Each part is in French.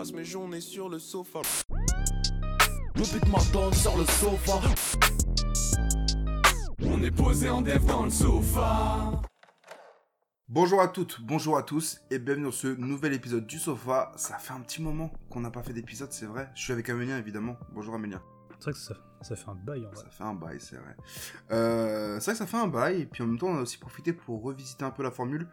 passe mes journées sur le sofa. Le beat m'attend sur le sofa. On est posé en dev dans le sofa. Bonjour à toutes, bonjour à tous et bienvenue dans ce nouvel épisode du sofa. Ça fait un petit moment qu'on n'a pas fait d'épisode, c'est vrai. Je suis avec Amélien évidemment. Bonjour Amélien. C'est vrai que ça, ça fait un bail en vrai. Ça fait un bail, c'est vrai. Euh, c'est vrai que ça fait un bail et puis en même temps on a aussi profité pour revisiter un peu la formule.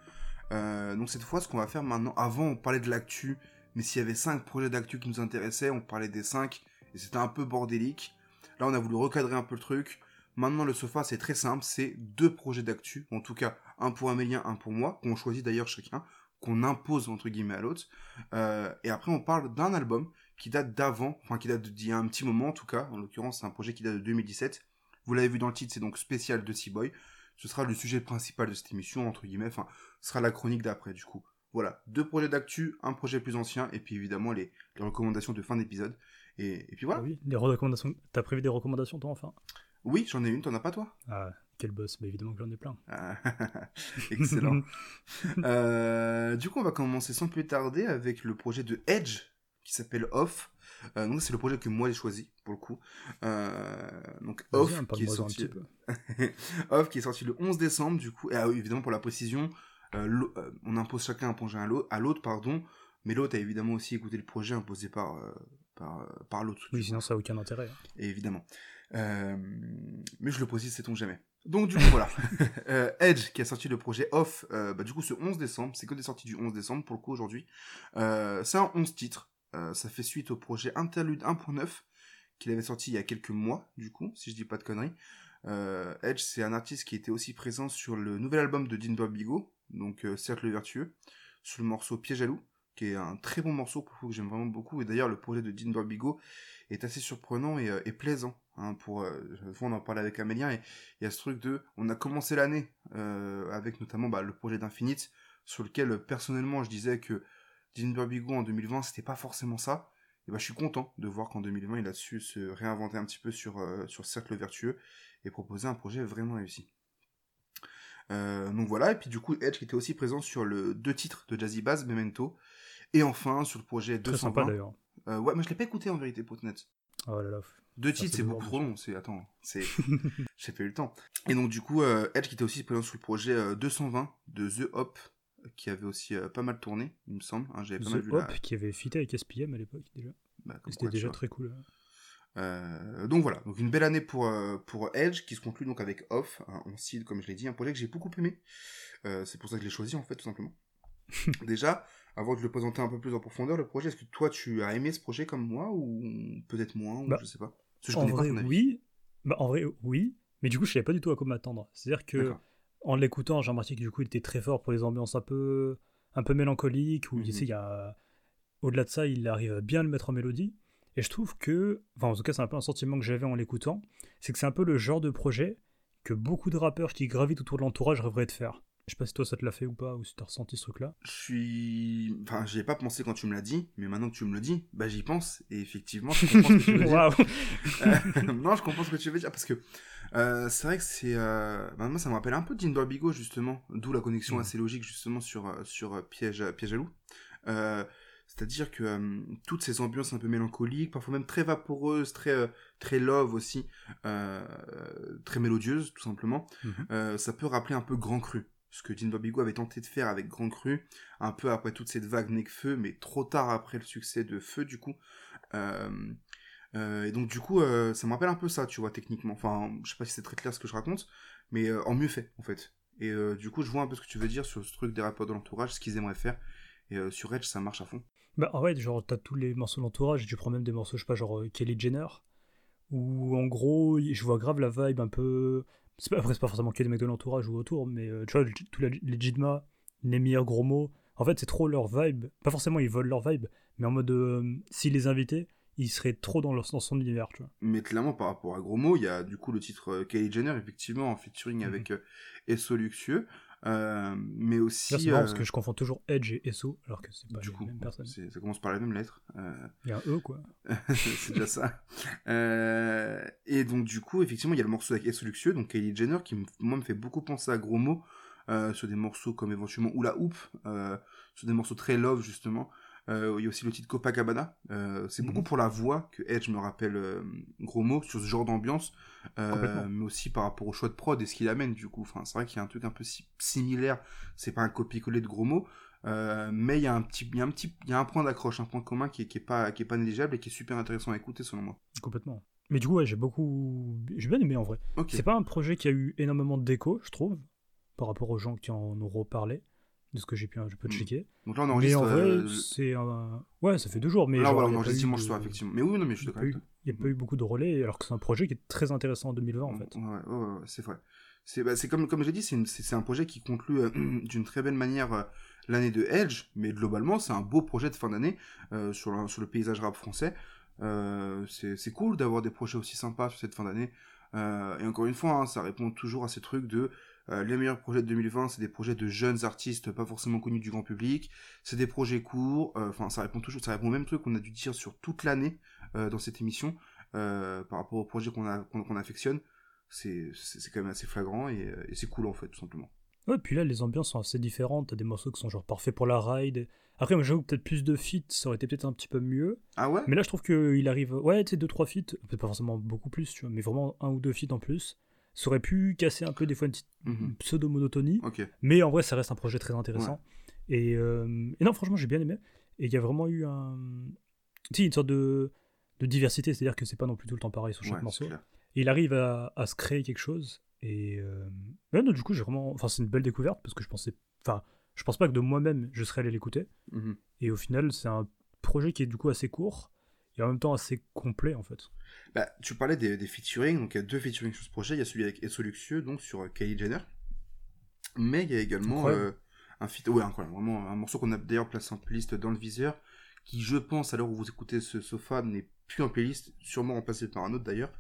Euh, donc cette fois ce qu'on va faire maintenant, avant on parlait de l'actu, mais s'il y avait 5 projets d'actu qui nous intéressaient, on parlait des 5 et c'était un peu bordélique. Là on a voulu recadrer un peu le truc. Maintenant le sofa c'est très simple, c'est deux projets d'actu, en tout cas un pour Amélien, un pour moi, qu'on choisit d'ailleurs chacun, qu'on impose entre guillemets à l'autre. Euh, et après on parle d'un album qui date d'avant, enfin qui date d'il y a un petit moment en tout cas, en l'occurrence c'est un projet qui date de 2017. Vous l'avez vu dans le titre, c'est donc spécial de Seaboy. Ce sera le sujet principal de cette émission, entre guillemets, enfin, ce sera la chronique d'après du coup. Voilà, deux projets d'actu, un projet plus ancien, et puis évidemment les, les recommandations de fin d'épisode. Et, et, puis voilà. Ah oui, les recommandations. T'as prévu des recommandations toi enfin? Oui, j'en ai une, t'en as pas toi? Ah, quel boss, bah évidemment que j'en ai plein. Ah, excellent. euh, du coup, on va commencer sans plus tarder avec le projet de Edge qui s'appelle Off. Euh, donc c'est le projet que moi j'ai choisi pour le coup. Euh, donc Off qui est sorti Off qui est sorti le 11 décembre du coup et ah, oui, évidemment pour la précision euh, on impose chacun un projet à l'autre pardon mais l'autre a évidemment aussi écouté le projet imposé par par, par l'autre. Oui, sinon ça n'a aucun intérêt. Et évidemment. mais je le précise, sait-on jamais. Donc du coup voilà, euh, Edge qui a sorti le projet Off, euh, bah, du coup ce 11 décembre, c'est que des sorties du 11 décembre pour le coup aujourd'hui. Euh, c'est un 11 titres, ça fait suite au projet Interlude 1.9 qu'il avait sorti il y a quelques mois du coup, si je dis pas de conneries. Edge c'est un artiste qui était aussi présent sur le nouvel album de Dean Bigo, donc Cercle Vertueux, sur le morceau Piège à loup, qui est un très bon morceau pour que j'aime vraiment beaucoup, et d'ailleurs le projet de Dean Bigo est assez surprenant et, et plaisant. Hein, pour, euh, on en parlait avec Amélien et il y a ce truc de, on a commencé l'année euh, avec notamment bah, le projet d'Infinite sur lequel personnellement je disais que Dean Bigo en 2020 c'était pas forcément ça. Et bah je suis content de voir qu'en 2020 il a su se réinventer un petit peu euh, sur Cercle Vertueux et proposer un projet vraiment réussi. Euh, donc voilà, et puis du coup Edge qui était aussi présent sur le deux titres de Jazzy Bass, Memento, et enfin sur le projet 220. Très sympa d'ailleurs. Euh, ouais, mais je l'ai pas écouté en vérité, Potnet. Oh là là. Deux titres, c'est beaucoup trop long. C'est attends, c'est j'ai pas eu le temps. Et donc du coup, euh, Edge qui était aussi présent sur le projet euh, 220 de The Hop, qui avait aussi pas mal tourné, il me semble. Hein, J'avais pas The mal vu Hop qui avait fité avec SPM à l'époque déjà. Bah, C'était déjà très cool. Euh, donc voilà, donc une belle année pour pour Edge qui se conclut donc avec Off, hein, on cite comme je l'ai dit un projet que j'ai beaucoup aimé. c'est pour ça que je l'ai choisi en fait tout simplement. Déjà, avant de le présenter un peu plus en profondeur, le projet, est-ce que toi tu as aimé ce projet comme moi ou peut-être moins ou bah, je sais pas? En vrai, oui. Bah, en vrai, oui. Mais du coup, je savais pas du tout à quoi m'attendre. C'est-à-dire que, en l'écoutant, j'ai remarqué que du coup, il était très fort pour les ambiances un peu, un peu mélancoliques, où, il y a... Au-delà de ça, il arrive bien à le mettre en mélodie. Et je trouve que, enfin, en tout cas, c'est un peu un sentiment que j'avais en l'écoutant, c'est que c'est un peu le genre de projet que beaucoup de rappeurs qui gravitent autour de l'entourage rêveraient de faire. Je sais pas si toi ça te l'a fait ou pas, ou si t'as ressenti ce truc-là. Je suis. Enfin, j'y ai pas pensé quand tu me l'as dit, mais maintenant que tu me le dis, bah j'y pense, et effectivement, je comprends ce que tu veux dire. Euh, non, je comprends ce que tu veux dire, parce que euh, c'est vrai que c'est. Euh... Bah, moi, ça me rappelle un peu Dean Barbigo, justement, d'où la connexion mmh. assez logique, justement, sur, euh, sur Piège, Piège à loup. C'est-à-dire que toutes ces ambiances un peu mélancoliques, parfois même très vaporeuses, très, très love aussi, très mélodieuses, tout simplement, mmh. ça peut rappeler un peu Grand Cru ce que Dean Bobigo avait tenté de faire avec Grand Cru, un peu après toute cette vague Necfeu, mais trop tard après le succès de Feu, du coup. Et donc, du coup, ça me rappelle un peu ça, tu vois, techniquement. Enfin, je sais pas si c'est très clair ce que je raconte, mais en mieux fait, en fait. Et du coup, je vois un peu ce que tu veux dire sur ce truc des rappeurs de l'entourage, ce qu'ils aimeraient faire. Et sur Edge, ça marche à fond. Bah, en fait, genre, t'as tous les morceaux de l'entourage, et tu prends même des morceaux, je sais pas, genre Kelly Jenner, où en gros, je vois grave la vibe un peu c'est pas, après, c'est pas forcément que des mecs de l'entourage ou autour, mais euh, tu vois, tous les Jidma, les meilleurs gros mots, en fait, c'est trop leur vibe. Pas forcément ils volent leur vibe, mais en mode, euh, s'ils les invitaient, ils seraient trop dans, leur, dans son univers, tu vois. Mais clairement, par rapport à gros mots, il y a du coup le titre euh, Kelly Jenner, effectivement, en featuring mhm. avec Esso Luxueux. Mais aussi. C'est marrant parce que je confonds toujours Edge et Esso, alors que c'est pas du les coup, mêmes personnes. Ça commence par la même lettre. Il y a un E, quoi. c'est déjà ça. et donc, du coup, effectivement, il y a le morceau avec Esso Luxueux, donc Kelly Jenner, qui moi me fait beaucoup penser à gros mots, sur des morceaux comme éventuellement Oula Hoop, sur des morceaux très love, justement. Euh, il y a aussi le titre Copacabana. Euh, c'est beaucoup Mhm. pour la voix que Edge me rappelle euh, gros mot sur ce genre d'ambiance, mais aussi par rapport au choix de prod et ce qu'il amène du coup. Enfin, c'est vrai qu'il y a un truc un peu si- similaire. C'est pas un copier-coller de gros mots, mais il y a un petit, il y a un petit, il y a un point d'accroche, un point commun qui est, qui est pas, qui est pas négligeable et qui est super intéressant à écouter selon moi. Complètement. Mais du coup, ouais, j'ai beaucoup. J'ai bien aimé en vrai. Ok. C'est pas un projet qui a eu énormément d'écho, je trouve, par rapport aux gens qui en ont reparlé, de ce que j'ai pu un peu Mm. checker. Donc là, on Mais enregistre. en vrai, euh, c'est un. Ouais, ça fait deux jours, mais. là, voilà, on enregistre dimanche soir, effectivement. Mais oui, non, mais je suis n'y d'accord il y a pas eu beaucoup de relais, alors que c'est un projet qui est très intéressant en 2020 en fait. Ouais, ouais, ouais, ouais, c'est vrai. C'est bah, c'est comme, comme j'ai dit, c'est un projet qui conclut euh, d'une très belle manière euh, l'année de Edge, mais globalement, c'est un beau projet de fin d'année sur, le, sur le paysage rap français. C'est c'est cool d'avoir des projets aussi sympas sur cette fin d'année. Euh, et encore une fois, hein, ça répond toujours à ces trucs de euh, les meilleurs projets de 2020, c'est des projets de jeunes artistes pas forcément connus du grand public. C'est des projets courts. euh, Enfin, ça répond toujours, ça répond au même truc qu'on a dû dire sur toute l'année euh, dans cette émission par rapport aux projets qu'on a qu'on qu'on affectionne c'est quand même assez flagrant et, et c'est cool en fait tout simplement Ouais, puis là, les ambiances sont assez différentes. T'as des morceaux qui sont genre parfaits pour la ride. Après, moi, j'avoue que peut-être plus de feats, ça aurait été peut-être un petit peu mieux. ah ouais? Mais là, je trouve qu'il arrive. Ouais, tu sais, deux, trois feats, peut-être pas forcément beaucoup plus, tu vois, mais vraiment un ou deux feats en plus. Ça aurait pu casser un peu des fois une petite Mhm. pseudo-monotonie. Mais en vrai, ça reste un projet très intéressant. Et, euh, et non, franchement, j'ai bien aimé. Et il y a vraiment eu un. Une sorte de, de diversité, c'est-à-dire que c'est pas non plus tout le temps pareil sur chaque ouais, morceau. Et il arrive à, à se créer quelque chose. Et euh, ouais, non, du coup, j'ai vraiment. Enfin, c'est une belle découverte parce que je pensais. Enfin, je pense pas que de moi-même je serais allé l'écouter. Mhm. Et au final, c'est un projet qui est du coup assez court et en même temps assez complet en fait. bah tu parlais des, des featuring donc il y a deux featuring sur ce projet il y a celui avec Esso Luxueux donc sur euh, Kylie Jenner mais il y a également euh, un feat ouais incroyable vraiment un morceau qu'on a d'ailleurs placé en playlist dans le viseur qui je pense à l'heure où vous écoutez ce sofa n'est plus en playlist sûrement remplacé par un autre d'ailleurs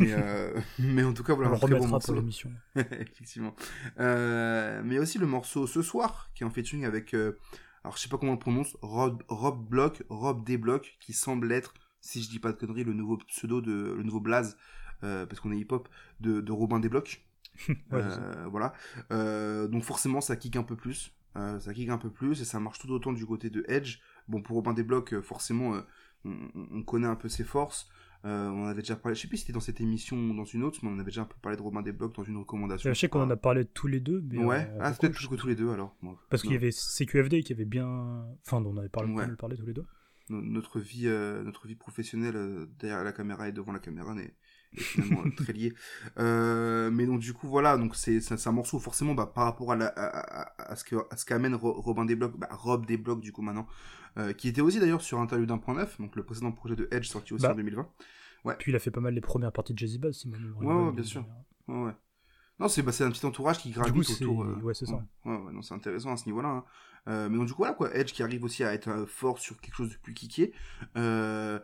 mais, euh, mais en tout cas voilà On un très bon morceau l'émission. Effectivement. Euh, mais il y a aussi le morceau Ce soir, qui est en featuring avec, euh, alors je sais pas comment on le prononce, Rob, Rob Block, Rob D Block, qui semble être, si je dis pas de conneries, le nouveau pseudo de, le nouveau blaze, euh, parce qu'on est hip-hop, de, de Robin D Block. Ouais. Euh, voilà. Euh, donc forcément, ça kick un peu plus. Euh, ça kick un peu plus et ça marche tout autant du côté de Edge. Bon, pour Robin Desblocs, euh, forcément, on, on connaît un peu ses forces. Euh, on avait déjà parlé, je sais plus si c'était dans cette émission ou dans une autre, mais on avait déjà un peu parlé de Robin Desblocs dans une recommandation. Je sais qu'on en a parlé tous les deux. Mais Ouais, euh, ah, c'est peut-être plus que tous les deux alors. Bon, Parce qu'il y avait CQFD qui avait bien. Enfin, on avait parlé, Ouais. pas mal parlé tous les deux. no- notre vie, euh, notre vie professionnelle euh, derrière la caméra et devant la caméra n'est est finalement euh, très liée. Euh, mais donc du coup voilà, donc c'est un morceau forcément bah, par rapport à, la, à, ce que à ce qu'amène Ro- Robin Desblocs, bah, Rob Desblocs du coup maintenant, euh, qui était aussi d'ailleurs sur Interview d'un point neuf, donc le précédent projet de Edge sorti aussi Bah. en 2020. Puis il a fait pas mal les premières parties de Jazzy Bass, si est Ouais, ouais, bien sûr. Ouais, ouais. Non, c'est bah, un petit entourage qui gravite coup, autour. euh, Ouais, c'est ça. Ouais, ouais, non, c'est intéressant à ce niveau-là. hein. Euh, mais donc, du coup, voilà, quoi. Edge qui arrive aussi à être fort sur quelque chose de plus kické. Euh,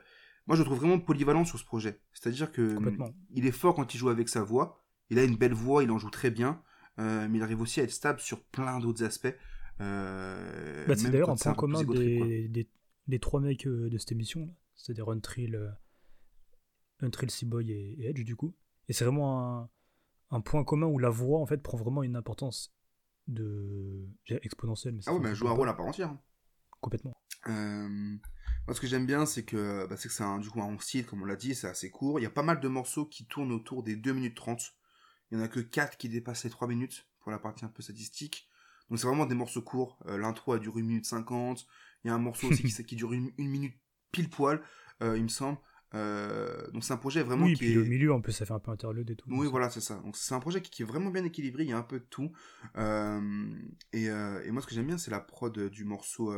moi, je le trouve vraiment polyvalent sur ce projet. C'est-à-dire que hum, il est fort quand il joue avec sa voix. Il a une belle voix, il en joue très bien. Euh, mais il arrive aussi à être stable sur plein d'autres aspects. Euh, Bah, c'est d'ailleurs un point commun des, des, des trois mecs euh, de cette émission, c'est-à-dire Untrill, Untrill, Seaboy et, et Edge, du coup. Et c'est vraiment un, un point commun où la voix, en fait, prend vraiment une importance de exponentielle. Mais Ah ouais, mais elle joue un rôle à part entière. hein. Complètement. Euh, moi, ce que j'aime bien, c'est que bah, c'est que c'est un, du coup un 11 titres, comme on l'a dit, c'est assez court. Il y a pas mal de morceaux qui tournent autour des 2 minutes 30. Il y en a que 4 qui dépassent les 3 minutes, pour la partie un peu statistique. Donc c'est vraiment des morceaux courts. Euh, L'intro a duré 1 minute 50. Il y a un morceau aussi qui, qui dure une, une minute pile poil, euh, il me semble. Euh, donc c'est un projet vraiment oui, qui puis est... le milieu, en plus, ça fait un peu interlude et tout. Oui, voilà, c'est ça. Donc c'est un projet qui, qui est vraiment bien équilibré, il y a un peu de tout. Euh, et, euh, et moi, ce que j'aime bien, c'est la prod du morceau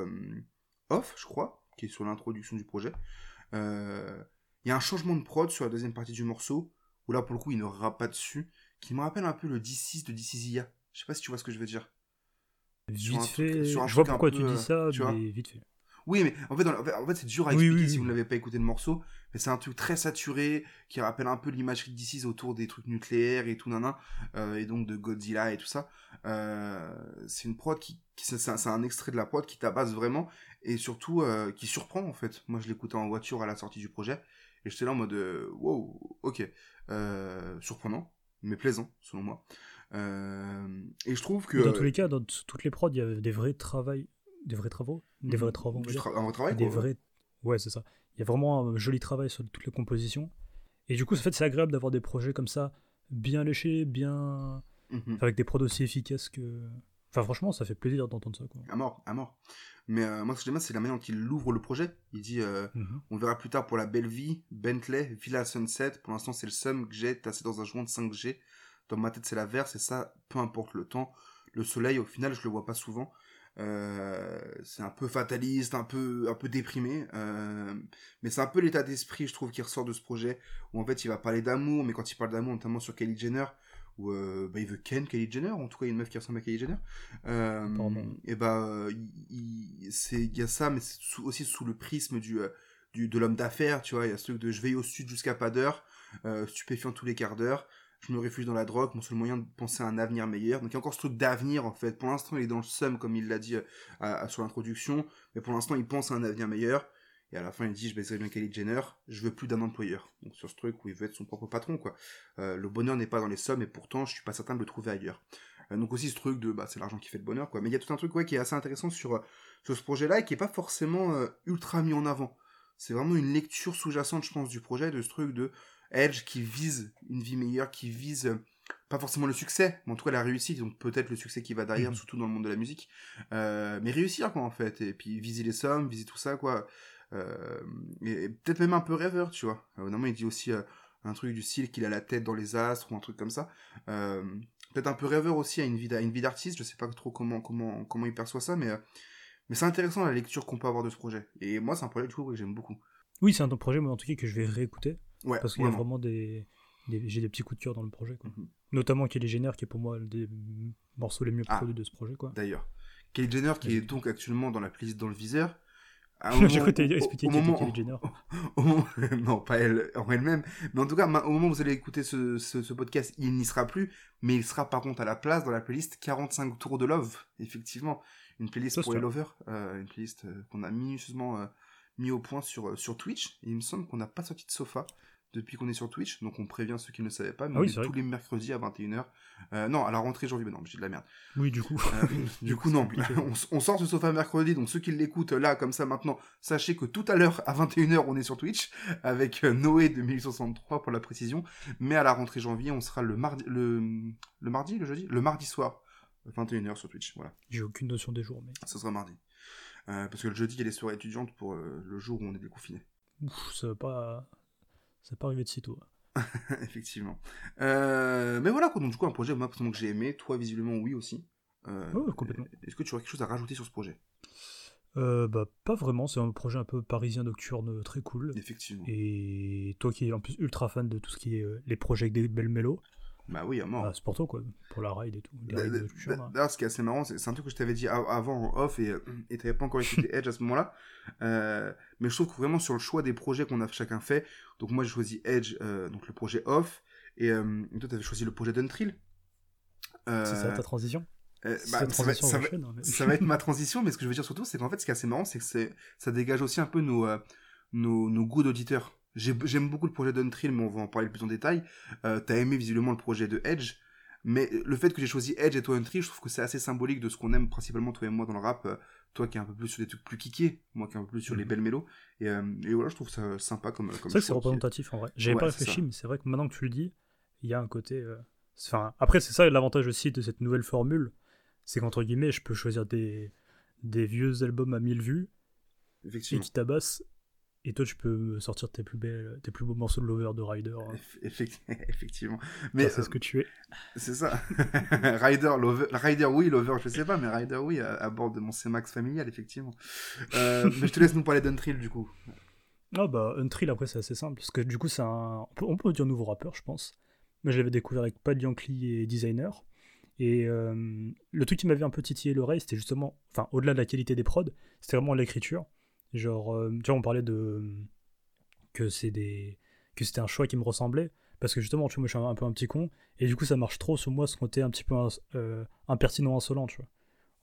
Off, je crois, qui est sur l'introduction du projet. Euh, Il y a un changement de prod sur la deuxième partie du morceau, où là, pour le coup, il ne rappe pas dessus, qui me rappelle un peu le D6 de DCZia. Je sais pas si tu vois ce que je veux dire. Vite fait, je vois pourquoi peu, tu dis ça, tu vois. mais vite fait. Oui, mais en fait, dans la- en fait c'est dur à Oui, expliquer oui, si vous ne l'avez pas écouté le morceau. Mais c'est un truc très saturé qui rappelle un peu l'imagerie d'ici autour des trucs nucléaires et tout nana, euh, et donc de Godzilla et tout ça. Euh, c'est une prod qui, c'est un extrait de la prod qui tabasse vraiment et surtout euh, qui surprend en fait. Moi, je l'écoutais en voiture à la sortie du projet et j'étais là en mode euh, wow, ok, euh, surprenant, mais plaisant selon moi. Euh, et je trouve que Dans tous les cas, dans toutes les prods, il y a des vrais travails des vrais travaux, des vrais travaux, on tra- un vrai travail, des quoi, vrais. Ouais, c'est ça. Il y a vraiment un joli travail sur toutes les compositions. Et du coup, en fait, c'est agréable d'avoir des projets comme ça, bien léchés, bien. Mhm. avec des prods aussi efficaces que. Enfin, franchement, ça fait plaisir d'entendre ça, quoi. À mort, à mort. Mais euh, moi, ce que j'aime bien, c'est la manière dont il ouvre le projet. Il dit euh, Mhm. On verra plus tard pour la belle vie, Bentley, Villa Sunset. Pour l'instant, c'est le sum que j'ai tassé dans un joint de 5G. Dans ma tête, c'est la verse, et ça, peu importe le temps. Le soleil, au final, je le vois pas souvent. Euh, c'est un peu fataliste, un peu, un peu déprimé. euh, mais c'est un peu l'état d'esprit, je trouve, qui ressort de ce projet. Où en fait, il va parler d'amour, mais quand il parle d'amour, notamment sur Kylie Jenner, où euh, bah, il veut Ken Kylie Jenner, en tout cas, il y a une meuf qui ressemble à Kylie Jenner. Euh, et bah, il, c'est- il y a ça, mais c'est sous- aussi sous le prisme du, euh, du, de l'homme d'affaires, tu vois. Il y a ce truc de je veille au sud jusqu'à pas d'heure, stupéfiant tous les quarts d'heure. Je me réfugie dans la drogue, mon seul moyen de penser à un avenir meilleur. Donc il y a encore ce truc d'avenir en fait. Pour l'instant, il est dans le seum, comme il l'a dit à- à- sur l'introduction, mais pour l'instant, il pense à un avenir meilleur. Et à la fin, il dit Je baiserai bien Kylie Jenner, je veux plus d'un employeur. Donc sur ce truc où il veut être son propre patron, quoi. Euh, le bonheur n'est pas dans les sommes, et pourtant, je suis pas certain de le trouver ailleurs. Euh, donc aussi ce truc de bah, c'est l'argent qui fait le bonheur, quoi. Mais il y a tout un truc ouais, qui est assez intéressant sur, euh, sur ce projet-là et qui est pas forcément euh, ultra mis en avant. C'est vraiment une lecture sous-jacente, je pense, du projet, de ce truc de Edge qui vise une vie meilleure, qui vise pas forcément le succès, mais en tout cas la réussite, donc peut-être le succès qui va derrière, Mhm. surtout dans le monde de la musique, euh, mais réussir quoi en fait, et puis viser les sommes, viser tout ça quoi, et, et peut-être même un peu rêveur, tu vois. Euh, normalement il dit aussi euh, un truc du style qu'il a la tête dans les astres ou un truc comme ça. Euh, peut-être un peu rêveur aussi à une vie une d'artiste, je sais pas trop comment comment comment il perçoit ça, mais euh, mais c'est intéressant la lecture qu'on peut avoir de ce projet. Et moi c'est un projet du coup que j'aime beaucoup. Oui, c'est un projet, mais en tout cas, que je vais réécouter. Ouais, Parce qu'il y a vraiment. des. des- J'ai des petits coups de cœur dans le projet, quoi. Mhm. Notamment Kelly Jenner, qui est pour moi un des morceaux les mieux Ah. produits de ce projet, quoi. D'ailleurs, Kylie Jenner qui est donc actuellement dans la playlist dans le viseur. J'ai cru expliquer non, pas elle en elle-même, mais en tout cas, au moment où vous allez écouter ce, ce- ce podcast, il n'y sera plus, mais il sera par contre à la place dans la playlist 45 tours de love, effectivement, une playlist Ça, pour les lovers, euh, une playlist euh, qu'on a minutieusement euh, mis au point sur, sur Twitch, et il me semble qu'on n'a pas sorti de sofa depuis qu'on est sur Twitch, donc on prévient ceux qui ne le savaient pas, mais Ah on oui, est tous les mercredis à 21h, euh, non, à la rentrée janvier, mais non, j'ai de la merde. Oui, du coup. Euh, du coup, non. on, sort ce sofa mercredi, donc ceux qui l'écoutent là, comme ça maintenant, sachez que tout à l'heure, à 21h, on est sur Twitch, avec euh, Noé de 1063 pour la précision. Mais à la rentrée janvier, on sera le mardi, le, le mardi, le jeudi? Le mardi soir, 21h sur Twitch, voilà. J'ai aucune notion des jours, mais. Ce sera mardi. Euh, parce que le jeudi, il y a les soirées étudiantes pour le jour où on est déconfiné. Ouf, ça va pas. Ça pas arriver de sitôt. Effectivement. Euh, mais voilà, quoi. Donc, du coup, un projet, moi, personnellement, que j'ai aimé. Toi, visiblement, oui aussi. Euh, complètement. Est-ce que tu aurais quelque chose à rajouter sur ce projet? Euh, bah, pas vraiment, c'est un projet un peu parisien nocturne très cool. Effectivement. Et toi qui es en plus ultra fan de tout ce qui est euh, les projets avec des belles mélos, Bah oui, à mort. bah, c'est pour toi quoi, pour la ride et tout. Les rides nocturnes, d'a- hein. D'ailleurs, ce qui est assez marrant, c'est un truc que je t'avais dit av- avant en off et t'avais pas encore écouté Edge à ce moment-là. Euh, mais je trouve que vraiment sur le choix des projets qu'on a chacun fait, donc moi j'ai choisi Edge, euh, donc le projet off, et euh, toi t'avais choisi le projet d'Untrill. Euh, C'est ça ta transition euh, bah, ta ça, va, transition ça va- mais- ça va être ma transition, mais ce que je veux dire surtout, c'est qu'en fait, ce qui est assez marrant, c'est que ça dégage aussi un peu nos, euh, nos, nos goûts d'auditeurs. J'ai- J'aime beaucoup le projet d'Untrill, mais on va en parler plus en détail. Euh, T'as aimé visiblement le projet de Edge, mais le fait que j'ai choisi Edge et toi Untrill, je trouve que c'est assez symbolique de ce qu'on aime principalement toi et moi dans le rap. Euh, Toi qui es un peu plus sur des trucs plus kickés, moi qui est un peu plus sur les Mhm. belles mélos. Et, euh, et voilà, je trouve ça sympa comme, C'est vrai que c'est est- représentatif en vrai. J'avais Ouais, pas réfléchi, mais c'est vrai que maintenant que tu le dis, il y a un côté. euh, Enfin, après, c'est ça l'avantage aussi de cette nouvelle formule, c'est qu'entre guillemets, je peux choisir des, des vieux albums à 1000 vues et qui tabassent, et toi tu peux me sortir tes plus, belles, tes plus beaux morceaux de Lover de Rider. hein. Eff- effect- Effectivement. Mais c'est ce que tu es. C'est ça. Rider, Lover, Rider oui, Lover, je sais pas, mais Rider oui, à, à bord de mon C-Max familial, effectivement. Euh, mais je te laisse nous parler d'Untrill, du coup. Ah bah, Untrill après c'est assez simple, parce que du coup c'est un... On peut, on peut dire nouveau rappeur je pense. Mais je l'avais découvert avec Pad Yankee et Designer. Et euh, le truc qui m'avait un peu titillé l'oreille, c'était justement, enfin au-delà de la qualité des prods, c'était vraiment l'écriture. Genre, euh, tu vois, on parlait de... que c'est des... que c'était un choix qui me ressemblait. Parce que justement, tu vois, moi je suis un, un peu un petit con, et du coup ça marche trop sur moi ce côté un petit peu ins- euh, impertinent, insolent, tu vois.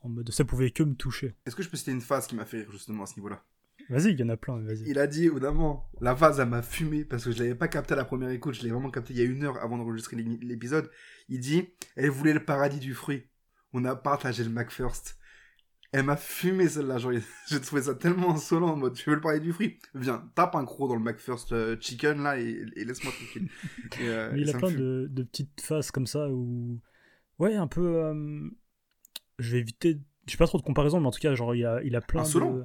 En mode, ça pouvait que me toucher. Est-ce que je peux citer une phase qui m'a fait rire, justement, à ce niveau-là? Vas-y, il y en a plein, vas-y. Il a dit, évidemment, la phase, elle m'a fumé, parce que je l'avais pas capté à la première écoute, je l'ai vraiment capté il y a une heure avant d'enregistrer l'é- l'épisode. Il dit, elle voulait le paradis du fruit. On a partagé le McFirst. Elle m'a fumé celle-là, genre, j'ai trouvé ça tellement insolent en mode, tu veux le parler du free Viens, tape un croc dans le McFirst euh, Chicken là et, laisse-moi tranquille. Euh, il a plein de, de, petites phases comme ça où, ouais, un peu, euh, je vais éviter, j'ai pas trop de comparaison, mais en tout cas, genre, il a, il a plein insolent. de.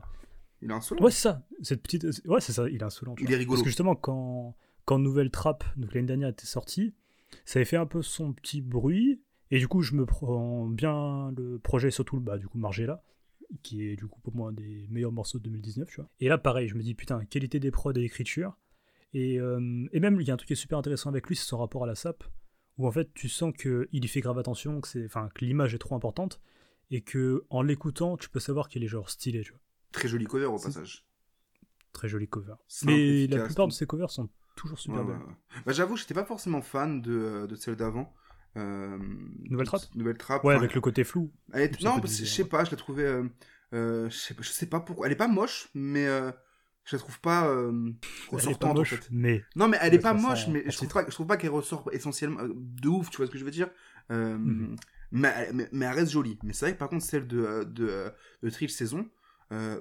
Il est insolent. Ouais, c'est ça, cette petite, ouais, c'est ça, il est insolent. Il est rigolo. Parce que justement, quand, quand Nouvelle Trappe, donc l'année dernière, était sortie, ça avait fait un peu son petit bruit. Et du coup, je me prends bien le projet, surtout le bas, du coup, Margella, qui est du coup pour moi un des meilleurs morceaux de 2019, tu vois. Et là, pareil, je me dis, putain, qualité des prods et l'écriture. Et, euh, et, même, il y a un truc qui est super intéressant avec lui, c'est son rapport à la SAP, où en fait, tu sens qu'il y fait grave attention, que, que l'image est trop importante, et que en l'écoutant, tu peux savoir qu'il est genre stylé, tu vois. Très joli cover au passage. Très joli cover. Mais la plupart de ses covers sont toujours super bien. Bah, J'avoue, j'étais pas forcément fan de, de celle d'avant. Euh, nouvelle trappe Nouvelle trappe. Ouais, avec le côté flou. Non, je sais pas, je la trouvais. Euh, euh, je, sais, je sais pas pourquoi. Elle est pas moche, mais je la trouve pas ressortante moche, en fait. Mais... Non, mais elle est pas moche, mais je trouve pas, je trouve pas qu'elle ressort essentiellement de ouf, tu vois ce que je veux dire mhm. mais, mais, elle reste jolie. Mais c'est vrai que par contre, celle de, de, de Trill Saison,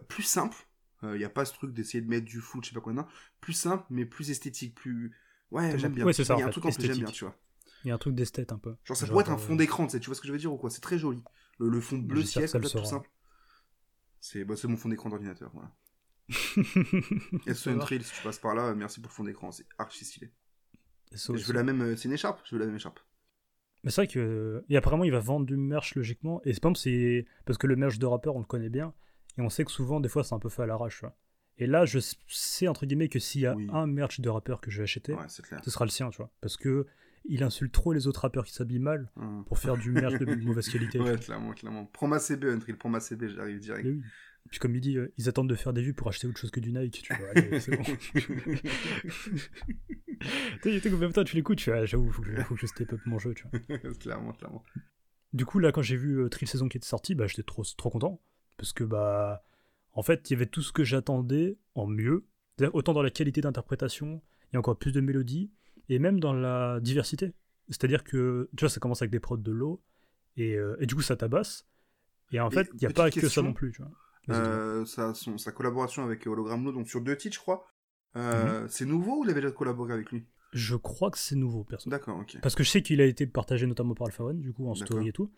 plus simple. Il n'y a pas ce truc d'essayer de mettre du flou, je sais pas quoi, non. Plus simple, mais plus esthétique, plus. Ouais, j'aime bien. Ouais, c'est ça. Il y a un truc en que j'aime bien, tu vois. Il y a un truc d'esthète un peu. Genre, ça pourrait être un fond euh, d'écran, tu vois ce que je veux dire ou quoi? C'est très joli. Le, fond bleu ciel, c'est tout simple. C'est bah, mon fond d'écran d'ordinateur, voilà. et ce trail, si tu passes par là, merci pour le fond d'écran, c'est archi stylé. je veux la même, euh, c'est une écharpe, je veux la même écharpe. Mais c'est vrai que, et apparemment, il va vendre du merch logiquement, et c'est pas c'est parce que le merch de rappeur, on le connaît bien, et on sait que souvent, des fois, c'est un peu fait à l'arrache, Et là, je sais, entre guillemets, que s'il y a un merch de rappeur que je vais acheter, ce sera le sien, tu vois. Parce que il insulte trop les autres rappeurs qui s'habillent mal hum. pour faire du merch de mauvaise qualité. Ouais, clairement, clairement. Prends ma CB, Untrill, prends ma CB, j'arrive direct. oui. Puis comme il dit, euh, ils attendent de faire des vues pour acheter autre chose que du Nike, tu vois. Allez, c'est bon. tu de temps tu l'écoutes, tu vois, j'avoue, faut, faut que je step up mon jeu, tu vois. clairement, clairement. Du coup, là, quand j'ai vu euh, Trill Saison qui était sorti, bah, j'étais trop, trop content. Parce que, bah, en fait, il y avait tout ce que j'attendais en mieux. Autant dans la qualité d'interprétation, il y a encore plus de mélodies, et même dans la diversité. C'est-à-dire que, tu vois, ça commence avec des prods de l'eau, et, euh, et, du coup, ça tabasse. Et en fait, il n'y a pas que ça non plus, tu vois. Euh, sa, sa, collaboration avec Hologram Low, donc sur deux titres, je crois. Euh, mhm. C'est nouveau ou il avait déjà collaboré avec lui? Je crois que c'est nouveau, perso. D'accord, ok. Parce que je sais qu'il a été partagé notamment par Alpha One, du coup, en story et tout.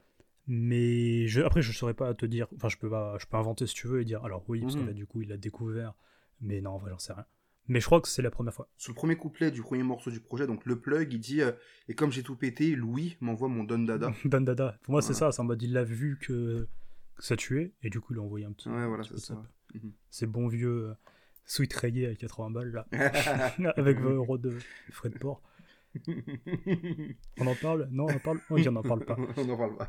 Mais je, après, je saurais pas te dire. Enfin, je peux, pas, je peux inventer si tu veux et dire alors oui, parce que mhm. là, du coup, il a découvert. Mais non, en vrai, j'en sais rien. Mais je crois que c'est la première fois. Sur le premier couplet du premier morceau du projet, donc le plug, il dit euh, Et comme j'ai tout pété, Louis m'envoie mon Don Dada. Don Dada. Pour moi, c'est ça. C'est en mode il l'a vu que, ça tuait, et du coup, il a envoyé un petit. Ouais, voilà, c'est ça. Mhm. C'est bon vieux euh, sweet reggae à 80 balles, là. Avec 20 euros de frais de port. on en parle? Non, on en parle? Oui, on n'en parle pas. on n'en parle pas.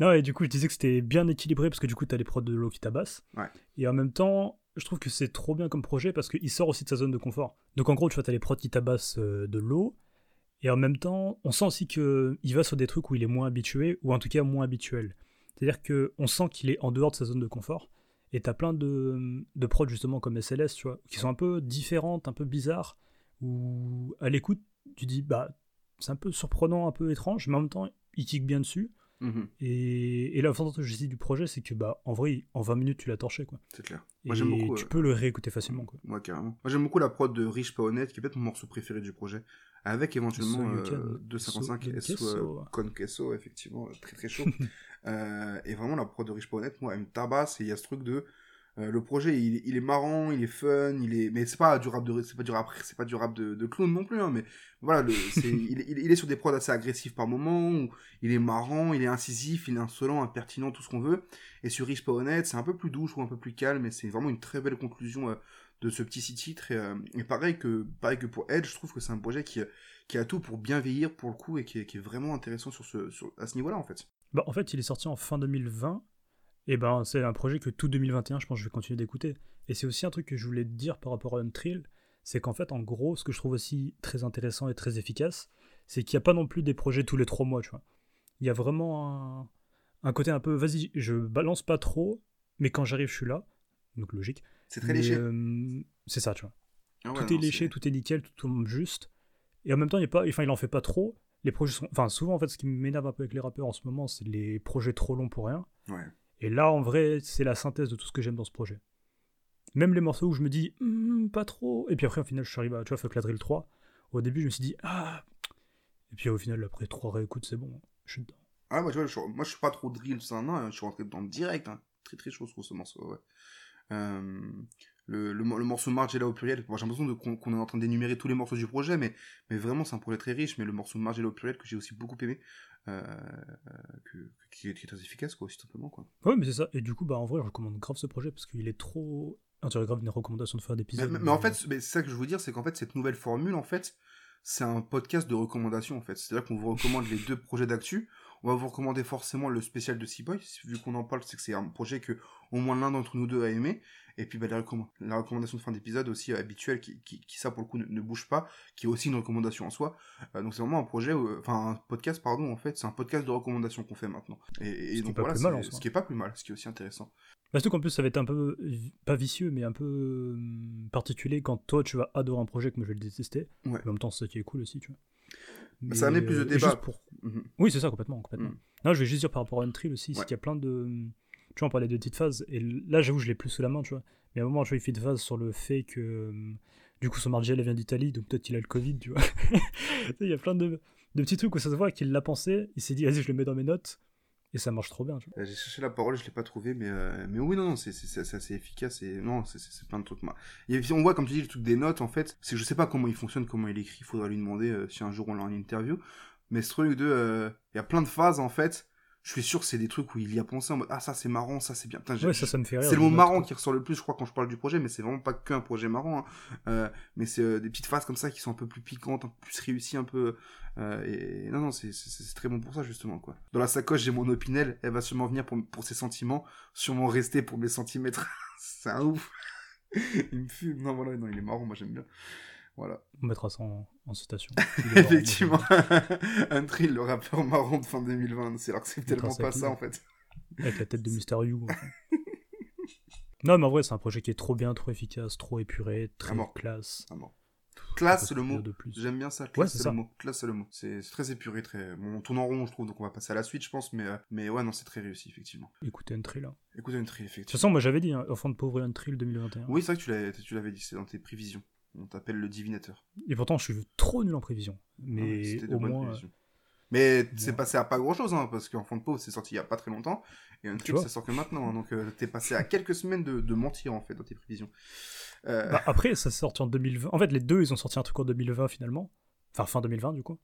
non, et du coup, je disais que c'était bien équilibré parce que du coup, t'as les prods de l'eau qui tabassent. Ouais. Et en même temps, je trouve que c'est trop bien comme projet parce qu'il sort aussi de sa zone de confort. Donc en gros, tu vois, t'as les prods qui tabassent euh, de l'eau. Et en même temps, on sent aussi qu'il va sur des trucs où il est moins habitué, ou en tout cas moins habituel. C'est-à-dire qu'on sent qu'il est en dehors de sa zone de confort. Et t'as plein de, de prods justement comme SLS, tu vois, qui sont un peu différentes, un peu bizarres, où à l'écoute, tu dis, bah, c'est un peu surprenant, un peu étrange, mais en même temps, il kick bien dessus. Mhm. Et, et l'avantage du projet, c'est que bah en vrai, en 20 minutes, tu l'as torché quoi. C'est clair. Moi j'aime beaucoup. Tu euh, peux le réécouter facilement quoi. Moi carrément. Moi j'aime beaucoup la prod de Rich Pas Honnête, qui est peut-être mon morceau préféré du projet, avec éventuellement euh, 255 SO Con Queso, effectivement, très très chaud. euh, et vraiment la prod de Rich Pas Honnête, moi elle me tabasse et il y a ce truc de euh, le projet, il, est marrant, il est fun, il est, mais c'est pas du rap de, c'est pas du rap, c'est pas du rap de, de clown non plus, hein, mais voilà, le, c'est, il, il, est sur des prods assez agressifs par moment, où il est marrant, il est incisif, il est insolent, impertinent, tout ce qu'on veut. Et sur Rich Pas c'est un peu plus doux, je trouve un peu plus calme, mais c'est vraiment une très belle conclusion euh, de ce petit six titres. Et, euh, et, pareil que, pareil que pour Edge, je trouve que c'est un projet qui, qui a tout pour bien vieillir pour le coup et qui est, qui est vraiment intéressant sur ce, sur, à ce niveau-là en fait. Bah, en fait, il est sorti en fin 2020 et ben c'est un projet que tout 2021, je pense, je vais continuer d'écouter. Et c'est aussi un truc que je voulais te dire par rapport à Untrill, c'est qu'en fait, en gros, ce que je trouve aussi très intéressant et très efficace, c'est qu'il n'y a pas non plus des projets tous les trois mois, tu vois. Il y a vraiment un, côté un peu, vas-y, je balance pas trop, mais quand j'arrive, je suis là. Donc logique. C'est très léché. Euh, c'est ça, tu vois. Ah tout est léché, tout est nickel, tout tombe juste. Et en même temps, il, est pas, enfin, il en fait pas trop, les projets sont. Enfin, souvent, en fait, ce qui m'énerve un peu avec les rappeurs en ce moment, c'est les projets trop longs pour rien. Ouais. Et là, en vrai, c'est la synthèse de tout ce que j'aime dans ce projet. Même les morceaux où je me dis, Hmm, pas trop. Et puis après, au final, je suis arrivé à, tu vois, Fuck la Drill 3. Au début, je me suis dit, ah. Et puis au final, après trois réécoutes, c'est bon, je suis dedans. Ah, moi, tu vois, je, moi, je suis pas trop drill, ça, non, je suis rentré dedans direct, hein. Très, très chaud, trouve, ce morceau. Euh, le, le, le, morceau Margiela au pluriel, j'ai l'impression qu'on est en train d'énumérer tous les morceaux du projet, mais, vraiment, c'est un projet très riche, mais le morceau Margiela au pluriel que j'ai aussi beaucoup aimé, euh, que, qui, est, qui, est, très efficace, quoi, aussi simplement, quoi. Ouais, mais c'est ça, et du coup, bah, en vrai, je recommande grave ce projet parce qu'il est trop. Ah, tu grave une recommandation de faire d'épisodes. Mais, mais, mais, en fait, c'est ça que je veux dire, c'est qu'en fait, cette nouvelle formule, en fait, c'est un podcast de recommandations en fait. C'est-à-dire qu'on vous recommande les deux projets d'actu. On va vous recommander forcément le spécial de Seaboy. Vu qu'on en parle, c'est que c'est un projet que au moins l'un d'entre nous deux a aimé. Et puis bah, la, recomm la, recommandation de fin d'épisode aussi euh, habituelle, qui, qui, qui, ça pour le coup ne, ne, bouge pas, qui est aussi une recommandation en soi. Euh, donc c'est vraiment un projet, enfin un podcast pardon en fait, c'est un podcast de recommandations qu'on fait maintenant. Et, et donc voilà, mal, ce qui est pas plus mal, ce qui est aussi intéressant. Surtout qu'en plus, ça va être un peu, pas vicieux, mais un peu particulier quand toi, tu vas adorer un projet que moi je vais le détester. Ouais. En même temps, c'est ça qui est cool aussi, tu vois. Mais ça amène plus de débat. Pour... Mm -hmm. Oui, c'est ça, complètement. complètement. Mm -hmm. Non, je vais juste dire par rapport à Untrill aussi, ouais. c'est qu'il y a plein de. Tu vois, on parlait de petites phases, et là, j'avoue, je l'ai plus sous la main, tu vois. Mais à un moment, je vois, il fait une phase sur le fait que. Du coup, son Margiela vient d'Italie, donc peut-être qu'il a le Covid, tu vois. il y a plein de, de petits trucs où ça se voit qu'il l'a pensé, il s'est dit, vas-y, je le mets dans mes notes. Et ça marche trop bien. J'ai cherché la parole, je l'ai pas trouvé, mais, euh, mais oui, non, non c'est assez efficace. Et non, c'est plein de trucs. Et on voit, comme tu dis, le truc des notes, en fait, c'est je sais pas comment il fonctionne, comment il écrit. Il faudra lui demander euh, si un jour on l'a en interview. Mais ce truc de. Il euh, y a plein de phases, en fait. Je suis sûr que c'est des trucs où il y a pensé en mode Ah, ça c'est marrant, ça c'est bien. Ouais, ça, ça me fait rire. C'est le mot marrant qui ressort le plus, je crois, quand je parle du projet, mais c'est vraiment pas qu'un projet marrant. Hein. Euh, mais c'est euh, des petites phases comme ça qui sont un peu plus piquantes, un peu plus réussies, un peu. Euh, et, et, non, non, c'est très bon pour ça, justement, quoi. Dans la sacoche, j'ai mon opinel, elle va sûrement venir pour, pour ses sentiments, sûrement rester pour mes centimètres. c'est un ouf. il me fume. Non, voilà, non, il est marrant, moi j'aime bien. Voilà. On mettra ça en, en citation. Effectivement. un trill, le rappeur marron de fin 2020. C'est alors que c'est tellement pas ça, en fait. Avec la tête de Mister You. non, mais en vrai, c'est un projet qui est trop bien, trop efficace, trop épuré, très classe. Classe, c'est le mot. J'aime bien ça. Classe, ouais, c'est le mot. Classe, c'est le mot. C'est très épuré, très. Bon, on tourne en rond, je trouve, donc on va passer à la suite, je pense, mais, euh, mais ouais, non, c'est très réussi, effectivement. Écoutez trill. Hein. Écoutez un trill, effectivement. De toute façon, moi j'avais dit, hein, Enfant de pauvre et trill 2021. Oui, c'est vrai que tu l'avais dit, c'est dans tes prévisions. On t'appelle le divinateur. Et pourtant, je suis trop nul en prévision. Mais ah, au moins. Prévisions. Mais c'est passé à pas grand chose, hein, parce qu'Enfant de pauvre, c'est sorti il y a pas très longtemps. Et un truc, ça sort que maintenant. Hein, donc, euh, t'es passé à quelques semaines de, de, mentir, en fait, dans tes prévisions. Euh... Bah, après, ça sorti en 2020. En fait, les deux, ils ont sorti un truc en 2020, finalement. Enfin, fin 2020, du coup.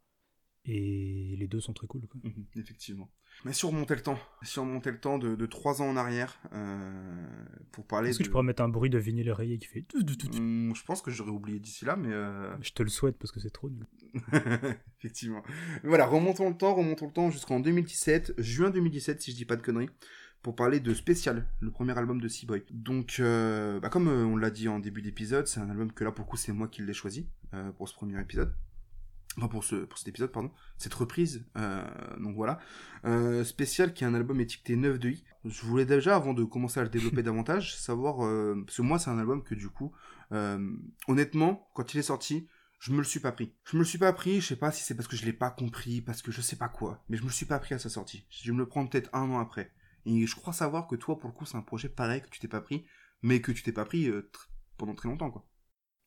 Et les deux sont très cool. Quoi. Mmh, effectivement. Mais si on remontait le temps, si on remontait le temps de, de 3 ans en arrière, euh, pour parler. Est-ce que tu pourrais mettre un bruit de vinyle rayé qui fait. Mmh, je pense que j'aurais oublié d'ici là, mais. Euh... Je te le souhaite parce que c'est trop nul. Effectivement. Voilà, remontons le temps, remontons le temps jusqu'en 2017, juin 2017, si je dis pas de conneries pour parler de Spécial, le premier album de Seaboy. Donc, euh, bah comme on l'a dit en début d'épisode, c'est un album que là, pour le coup, c'est moi qui l'ai choisi pour ce premier épisode. Enfin, pour, ce, pour cet épisode, pardon. Cette reprise. Euh, donc voilà. Spécial, qui est un album étiqueté 9 de I. Je voulais déjà, avant de commencer à le développer davantage, savoir... parce que moi, c'est un album que du coup, honnêtement, quand il est sorti, je me le suis pas pris. Je me le suis pas pris, je sais pas si c'est parce que je l'ai pas compris, parce que je sais pas quoi, mais je me le suis pas pris à sa sortie. Je vais me le prendre peut-être un an après. Et je crois savoir que toi, pour le coup, c'est un projet pareil que tu t'es pas pris, mais que tu t'es pas pris euh, pendant très longtemps, quoi.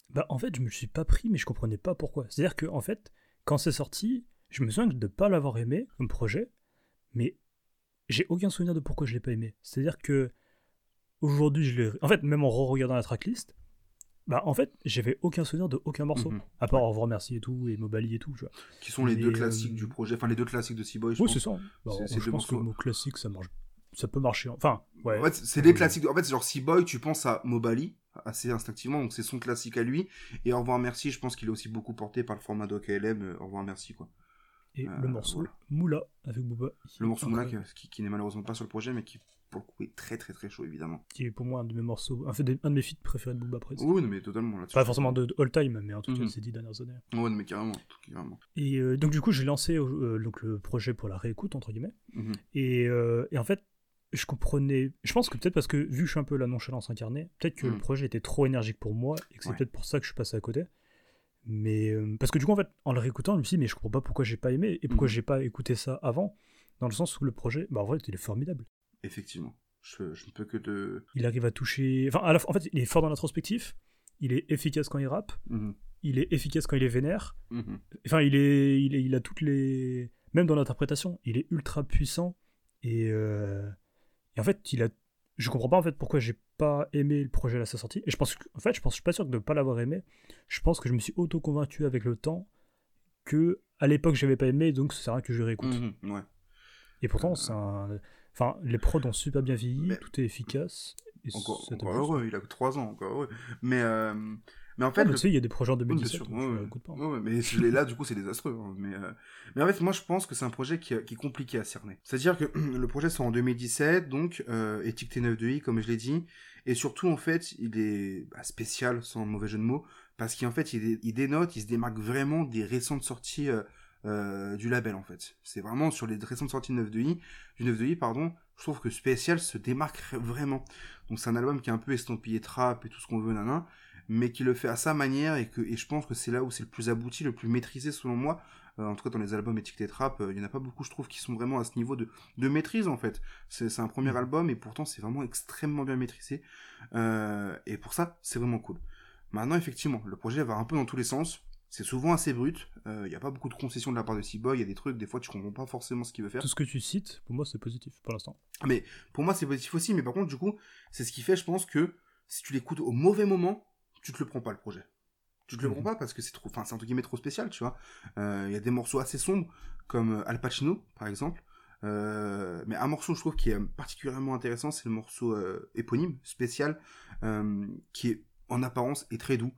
Bah, en fait, je me suis pas pris, mais je comprenais pas pourquoi. C'est-à-dire que, en fait, quand c'est sorti, je me souviens de pas l'avoir aimé comme projet, mais j'ai aucun souvenir de pourquoi je l'ai pas aimé. C'est-à-dire que, aujourd'hui, je l'ai. En fait, même en re-regardant la tracklist, bah en fait j'avais aucun souvenir de aucun morceau mm -hmm. à part ouais. Au revoir merci et tout et Mobali et tout tu vois qui sont les et deux classiques euh... du projet enfin les deux classiques de Seaboy oui c'est ça bah, je pense morceaux. que le mot classique ça marche ça peut marcher enfin ouais en fait c'est les classiques en fait c'est genre Seaboy tu penses à Mobali assez instinctivement donc c'est son classique à lui et Au revoir merci je pense qu'il est aussi beaucoup porté par le format de KLM euh, Au revoir merci quoi et euh, le morceau voilà. Moula avec Booba le morceau Moula qui, qui n'est malheureusement pas sur le projet mais qui pour le coup est très très très chaud évidemment. Qui est pour moi un de mes morceaux, un, un de mes feats préférés de Booba presque. Oui, mais totalement là-dessus. Pas forcément de, de, all time, mais en tout cas mm -hmm. ces dix dernières années. Oui, mais carrément, carrément. Et euh, donc du coup j'ai lancé euh, donc le projet pour la réécoute entre guillemets. Mm -hmm. et, et, en fait je comprenais, je pense que peut-être parce que vu que je suis un peu la nonchalance incarnée, peut-être que mm -hmm. le projet était trop énergique pour moi et que c'est ouais. peut-être pour ça que je suis passé à côté. Mais euh, parce que du coup, en fait, en le réécoutant, je me suis dit, mais je comprends pas pourquoi j'ai pas aimé et pourquoi Mhm. j'ai pas écouté ça avant, dans le sens où le projet, bah en fait, il est formidable. Effectivement. Je, je ne peux que te. Il arrive à toucher. Enfin, à la fois- en fait, il est fort dans l'introspectif, il est efficace quand il rappe, Mhm. il est efficace quand il est vénère. Mhm. Enfin, il est, il est, il a toutes les, même dans l'interprétation, il est ultra puissant et, euh, et en fait, il a, je comprends pas en fait pourquoi j'ai pas aimé le projet à sa sortie. Et je pense, que- en fait, je pense, je suis pas sûr de ne pas l'avoir aimé. Je pense que je me suis auto convaincu avec le temps que à l'époque j'avais pas aimé, donc ça sert à rien que je réécoute. Ouais. Et pourtant, c'est un, enfin, les prods ont super bien vieilli, Mais- tout est efficace. Et Encore, encore heureux, il a que 3 ans, encore heureux. Mais, euh, mais en Ah, fait. mais le- tu sais, il y a des projets en Oui, bien 2017, sûr, donc ouais, je ouais. mais celui-là, du coup, c'est désastreux. hein. Mais, euh, mais en fait, moi, je pense que c'est un projet qui, qui est compliqué à cerner. C'est-à-dire que le projet sort en 2017, donc euh, étiqueté 9 de i, comme je l'ai dit, et surtout, en fait, il est bah, spécial, sans mauvais jeu de mots, parce qu'en fait, il, il dénote, il se démarque vraiment des récentes sorties euh, euh, du label, en fait. C'est vraiment sur les récentes sorties de 9 de i, du 9 de i, pardon, je trouve que Spécial se démarque vraiment. Donc c'est un album qui est un peu estampillé trap et tout ce qu'on veut, nanan, mais qui le fait à sa manière et que et je pense que c'est là où c'est le plus abouti, le plus maîtrisé selon moi. Euh, en tout cas dans les albums étiquetés trap, euh, il y en a pas beaucoup je trouve qui sont vraiment à ce niveau de, de maîtrise en fait. C'est un premier Mhm. album et pourtant c'est vraiment extrêmement bien maîtrisé. Euh, et pour ça c'est vraiment cool. Maintenant effectivement le projet va un peu dans tous les sens. C'est souvent assez brut. Euh, Il n'y a pas beaucoup de concessions de la part de C-Boy. Il y a des trucs, des fois, tu comprends pas forcément ce qu'il veut faire. Tout ce que tu cites, pour moi, c'est positif pour l'instant. Mais pour moi, c'est positif aussi. Mais par contre, du coup, c'est ce qui fait, je pense, que si tu l'écoutes au mauvais moment, tu te le prends pas le projet. Tu te le Mhm. prends pas parce que c'est trop, enfin, c'est entre guillemets trop spécial, tu vois. Euh, Il y a des morceaux assez sombres, comme euh, Al Pacino, par exemple. Euh, mais un morceau, je trouve, qui est particulièrement intéressant, c'est le morceau euh, éponyme, spécial, qui est en apparence est très doux.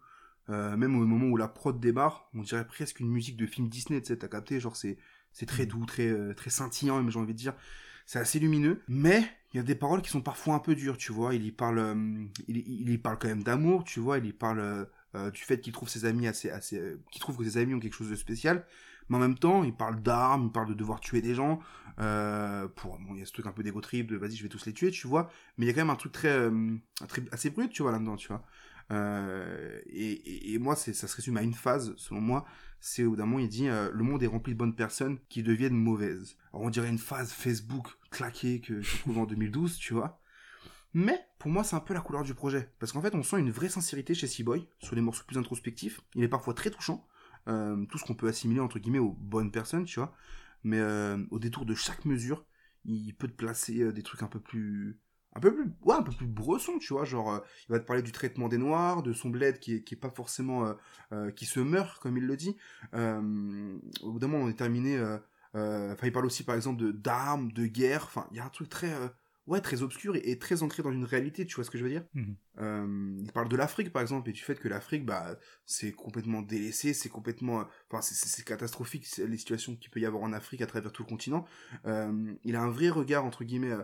Même au moment où la prod démarre, on dirait presque une musique de film Disney, tu sais, t'as capté, genre c'est c'est très Mhm. doux, très très scintillant, même j'ai envie de dire. C'est assez lumineux, mais il y a des paroles qui sont parfois un peu dures, tu vois. Il y parle, euh, il, y parle quand même d'amour, tu vois. Il y parle euh, euh, du fait qu'il trouve ses amis assez, assez, qu'il trouve que ses amis ont quelque chose de spécial. Mais en même temps, il parle d'armes, il parle de devoir tuer des gens. Pour, bon, il y a ce truc un peu d'égo trip de vas-y, je vais tous les tuer, tu vois. Mais il y a quand même un truc très, assez brut, tu vois, là-dedans, tu vois. Et, et, moi, ça se résume à une phase, selon moi. C'est au bout d'un moment, il dit euh, Le monde est rempli de bonnes personnes qui deviennent mauvaises. Alors, on dirait une phase Facebook claquée que je trouve en 2012, tu vois. Mais pour moi, c'est un peu la couleur du projet. Parce qu'en fait, on sent une vraie sincérité chez C-Boy sur les morceaux plus introspectifs. Il est parfois très touchant. Euh, tout ce qu'on peut assimiler, entre guillemets, aux bonnes personnes, tu vois. Mais euh, au détour de chaque mesure, il peut te placer des trucs un peu plus un peu plus ouais un peu plus bresson tu vois genre euh, il va te parler du traitement des noirs de son bled qui est, qui est pas forcément euh, euh, qui se meurt comme il le dit. Au bout d'un moment on est terminé enfin il parle aussi par exemple de d'armes de guerre enfin il y a un truc très ouais très obscur et, et très ancré dans une réalité tu vois ce que je veux dire? Euh, il parle de l'Afrique par exemple et du fait que l'Afrique bah c'est complètement délaissé c'est complètement enfin c'est- catastrophique les situations qu'il peut y avoir en Afrique à travers tout le continent. Il a un vrai regard entre guillemets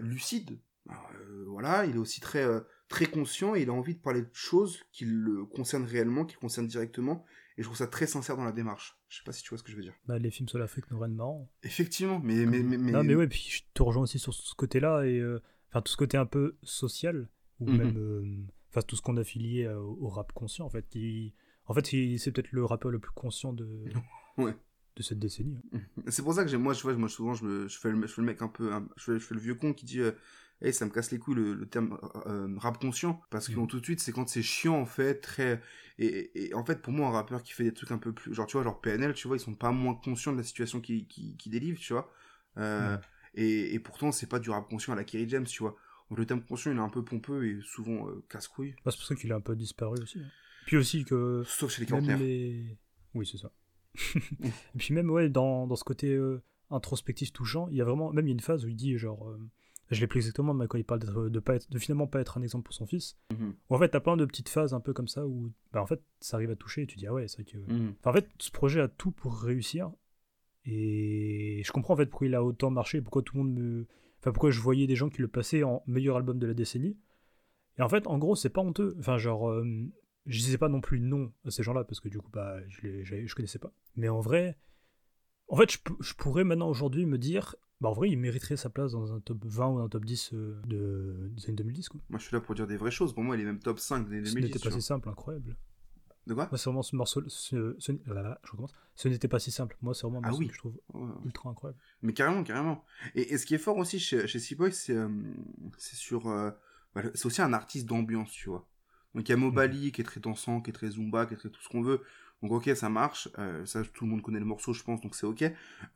lucide Alors, euh, voilà il est aussi très euh, très conscient et il a envie de parler de choses qui le concernent réellement qui le concernent directement et je trouve ça très sincère dans la démarche je sais pas si tu vois ce que je veux dire Bah, les films sur l'Afrique nous rendent marrant. effectivement mais mais mais, mais... Non, mais ouais, puis je te rejoins aussi sur ce côté-là, et euh, enfin tout ce côté un peu social, ou Mhm. même euh, enfin tout ce qu'on a affilié au, au rap conscient, en fait. Qui, en fait, c'est peut-être le rappeur le plus conscient de, Ouais. de cette décennie. hein. C'est pour ça que moi, je vois, moi souvent, je, me, je, fais le, je fais le mec un peu, je, fais, je fais le vieux con qui dit, euh, hey, ça me casse les couilles le, le terme euh, rap conscient, parce que Mhm. tout de suite, c'est quand c'est chiant en fait, très, et, et- et en fait, pour moi, un rappeur qui fait des trucs un peu plus, genre tu vois, genre PNL, tu vois, ils sont pas moins conscients de la situation qu'ils qui, qui délivrent, tu vois, Euh, et, et pourtant, c'est pas du rap conscient à la Kerry James, tu vois. Donc le terme conscient, il est un peu pompeux et souvent euh, casse-couille, Bah, c'est pour ça qu'il a un peu disparu aussi. hein. Puis aussi que sauf chez les quarantenaires. les... Oui, c'est ça. et puis même, ouais, dans, dans ce côté euh, introspectif touchant, il y a vraiment, même il y a une phase où il dit, genre, euh, je l'ai plus exactement, mais quand il parle de, pas être, de finalement pas être un exemple pour son fils, Mhm. où en fait, t'as plein de petites phases un peu comme ça où, bah, en fait, ça arrive à toucher et tu dis, ah ouais, c'est vrai que. Mhm. Enfin, en fait, ce projet a tout pour réussir. Et je comprends en fait pourquoi il a autant marché, pourquoi tout le monde me. Enfin, pourquoi je voyais des gens qui le passaient en meilleur album de la décennie. Et en fait, en gros, c'est pas honteux. Enfin, genre, euh, je disais pas non plus non à ces gens-là parce que du coup, bah, je, les, je connaissais pas. Mais en vrai, en fait, je pourrais maintenant aujourd'hui me dire, bah, en vrai, il mériterait sa place dans un top 20 ou un top 10 euh, de, des années 2010, quoi. Moi, je suis là pour dire des vraies choses. Pour moi, il est même top 5 des Ce 2010. n'était tu pas si simple, incroyable. De quoi? Moi, c'est vraiment ce morceau. Ce, ce, là, je recommence. Ce n'était pas si simple. Moi, c'est vraiment un Ah oui. que je trouve Ouais. ultra incroyable. Mais carrément, carrément. Et, et ce qui est fort aussi chez, chez Seaboy, c'est euh, c'est sur. euh, bah, c'est aussi un artiste d'ambiance, tu vois. Donc il y a Mobali qui est très dansant, qui est très zumba, qui est très tout ce qu'on veut. Donc ok, ça marche. Euh, ça, tout le monde connaît le morceau, je pense, donc c'est ok.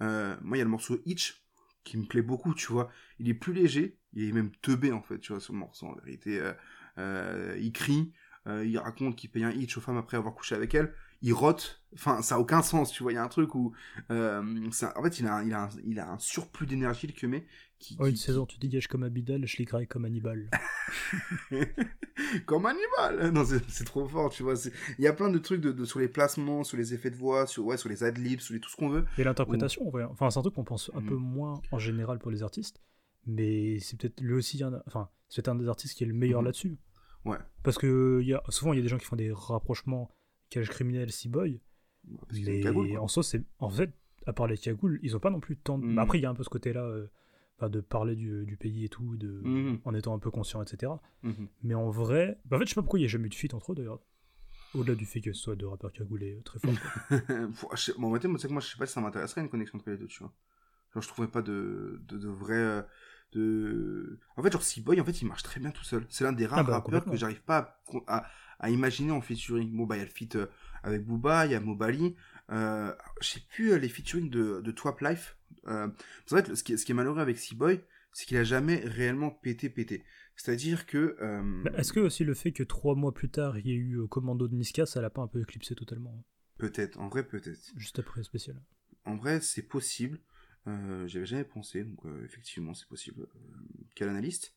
Moi, il y a le morceau Itch qui me plaît beaucoup, tu vois. Il est plus léger, il est même teubé en fait, tu vois, ce morceau en vérité. Euh, euh, il crie, euh, il raconte qu'il paye un Itch aux femmes après avoir couché avec elles. Il rote, enfin, ça a aucun sens, tu vois. Il y a un truc où. euh, ça- en fait, il a un, il a un, il a un surplus d'énergie, le Kemé. Qui, Oh, une qui- saison, tu dégages comme Abidal, je les comme Hannibal. comme animal. Non, c'est trop fort, tu vois. Il y a plein de trucs de, de- sur les placements, sur les effets de voix, sur, ouais, sur les adlibs, sur les, tout ce qu'on veut. Et l'interprétation, vrai. Enfin, c'est un truc qu'on pense un peu moins en général pour les artistes. Mais c'est peut-être lui aussi, un... enfin, c'est un des artistes qui est le meilleur Mhm. là-dessus. Ouais. Parce que y a... souvent, il y a des gens qui font des rapprochements cage criminel, Boy Parce Mais cagoule, quoi. en soi, c'est en fait, à part les cagoules, ils ont pas non plus tant. de-. Bah, après, il y a un peu ce côté-là, euh, de parler du, du pays et tout, de Mhm. en étant un peu conscient, etc. Mhm. Mais en vrai, bah, en fait, je sais pas pourquoi il y a jamais eu de feat entre eux d'ailleurs. Au-delà du fait que ce soit deux rappeurs cagoulés euh, très forts. bon, en fait, moi, moi, je sais pas si ça m'intéresserait une connexion entre les deux, tu vois. Genre, je trouvais pas de, de, de vrai. euh, De... En fait, genre, Seaboy, en fait, il marche très bien tout seul. C'est l'un des rares Ah bah, rappeurs que j'arrive pas à, à, à imaginer en featuring. Bon, bah, il y a le feat euh, avec Booba, il y a Mobali. Euh, je sais plus euh, les featuring de, de Twap Life. Euh, en fait, ce qui, est- ce qui est malheureux avec Seaboy, c'est qu'il a jamais réellement pété pété. C'est-à-dire que. euh, Est-ce que aussi le fait que trois mois plus tard, il y ait eu euh, Commando de Niska, ça l'a pas un peu éclipsé totalement hein, Peut-être, en vrai, peut-être. Juste après spécial. En vrai, c'est possible. Euh, J'avais jamais pensé, donc euh, effectivement, c'est possible. Quel analyste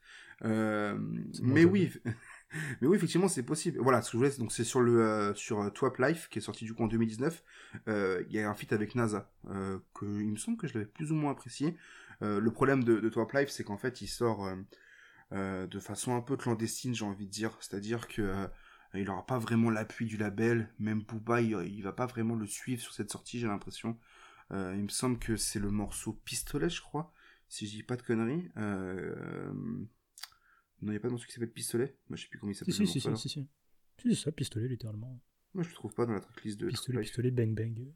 Mais oui, mais oui, effectivement, c'est possible. Voilà, ce que je voulais, donc c'est sur le euh, sur euh, Twap Life qui est sorti du coup en 2019. Euh, Il y a un feat avec NASA que il me semble que je l'avais plus ou moins apprécié. Le problème de, de Twap Life, c'est qu'en fait, il sort de façon un peu clandestine, j'ai envie de dire. C'est-à-dire que il n'aura pas vraiment l'appui du label. Même Booba, il, il va pas vraiment le suivre sur cette sortie, j'ai l'impression. Il me semble que c'est le morceau Pistolet, je crois, si je dis pas de conneries. Euh... Non, il n'y a pas de morceau qui s'appelle Pistolet Moi, je sais plus comment il s'appelle. si, si, si, si, si. C'est ça, pistolet, littéralement. Moi, je le trouve pas dans la tracklist de Pistolet, pistolet, bang, bang.